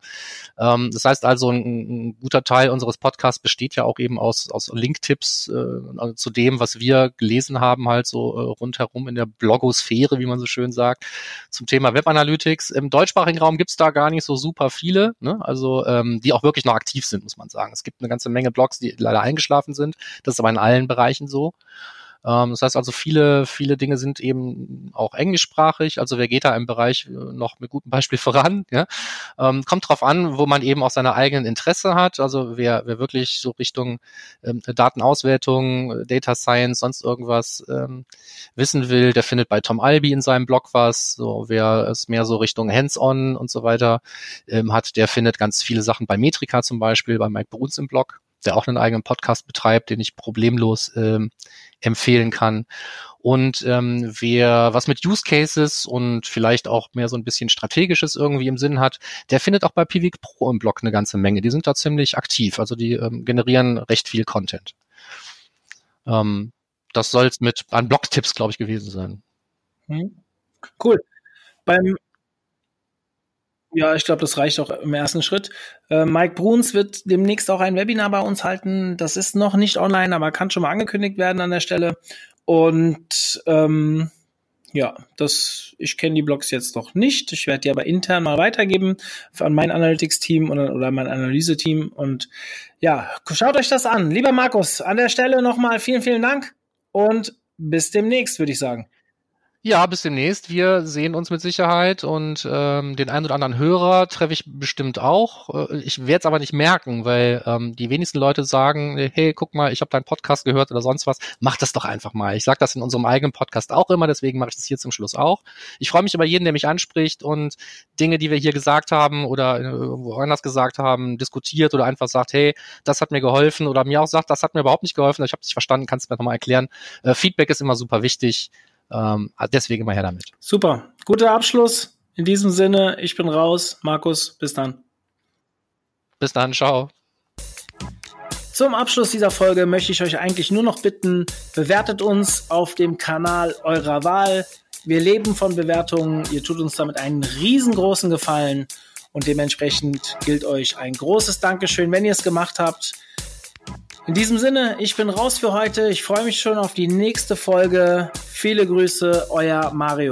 Ähm, das heißt also, ein, ein, guter Teil unseres Podcasts besteht ja auch eben aus, aus Link-Tipps äh, also zu dem, was wir gelesen haben, halt so äh, rundherum in der Blogosphäre, wie man so schön sagt, zum Thema Web Analytics. Im deutschsprachigen Raum gibt's da gar nicht so super viele, ne? also ähm, die auch wirklich noch aktiv sind, muss man sagen. Es gibt eine ganze Menge Blogs, die leider eingeschlafen sind. Das ist aber in allen Bereichen so. Ähm, das heißt also, viele, viele Dinge sind eben auch englischsprachig. Also wer geht da im Bereich äh, noch mit gutem Beispiel voran? Ja? Ähm, kommt drauf an, wo man eben auch seine eigenen Interesse hat. Also wer, wer wirklich so Richtung ähm, Datenauswertung, Data Science, sonst irgendwas ähm, wissen will, der findet bei Tom Albi in seinem Blog was. So, wer es mehr so Richtung Hands-on und so weiter ähm, hat, der findet ganz viele Sachen bei Metrika zum Beispiel, bei Mike Bruns im Blog der auch einen eigenen Podcast betreibt, den ich problemlos ähm, empfehlen kann. Und ähm, wer was mit Use Cases und vielleicht auch mehr so ein bisschen strategisches irgendwie im Sinn hat, der findet auch bei Pivik Pro im Blog eine ganze Menge. Die sind da ziemlich aktiv, also die ähm, generieren recht viel Content. Ähm, das soll es mit an Blog-Tipps, glaube ich, gewesen sein. Hm. Cool. Beim ja, ich glaube, das reicht auch im ersten Schritt. Äh, Mike Bruns wird demnächst auch ein Webinar bei uns halten. Das ist noch nicht online, aber kann schon mal angekündigt werden an der Stelle. Und ähm, ja, das, ich kenne die Blogs jetzt noch nicht. Ich werde die aber intern mal weitergeben an mein Analytics-Team oder, oder mein Analyse-Team. Und ja, schaut euch das an. Lieber Markus, an der Stelle nochmal vielen, vielen Dank und bis demnächst, würde ich sagen. Ja, bis demnächst. Wir sehen uns mit Sicherheit und ähm, den einen oder anderen Hörer treffe ich bestimmt auch. Äh, ich werde es aber nicht merken, weil ähm, die wenigsten Leute sagen, hey, guck mal, ich habe deinen Podcast gehört oder sonst was. Mach das doch einfach mal. Ich sage das in unserem eigenen Podcast auch immer, deswegen mache ich das hier zum Schluss auch. Ich freue mich über jeden, der mich anspricht und Dinge, die wir hier gesagt haben oder äh, woanders gesagt haben, diskutiert oder einfach sagt, hey, das hat mir geholfen oder mir auch sagt, das hat mir überhaupt nicht geholfen, ich habe es nicht verstanden, kannst du mir nochmal erklären. Äh, Feedback ist immer super wichtig. Ähm, deswegen immer her damit. Super. Guter Abschluss. In diesem Sinne, ich bin raus. Markus, bis dann. Bis dann, ciao. Zum Abschluss dieser Folge möchte ich euch eigentlich nur noch bitten, bewertet uns auf dem Kanal eurer Wahl. Wir leben von Bewertungen. Ihr tut uns damit einen riesengroßen Gefallen und dementsprechend gilt euch ein großes Dankeschön, wenn ihr es gemacht habt. In diesem Sinne, ich bin raus für heute. Ich freue mich schon auf die nächste Folge. Viele Grüße, euer Mario.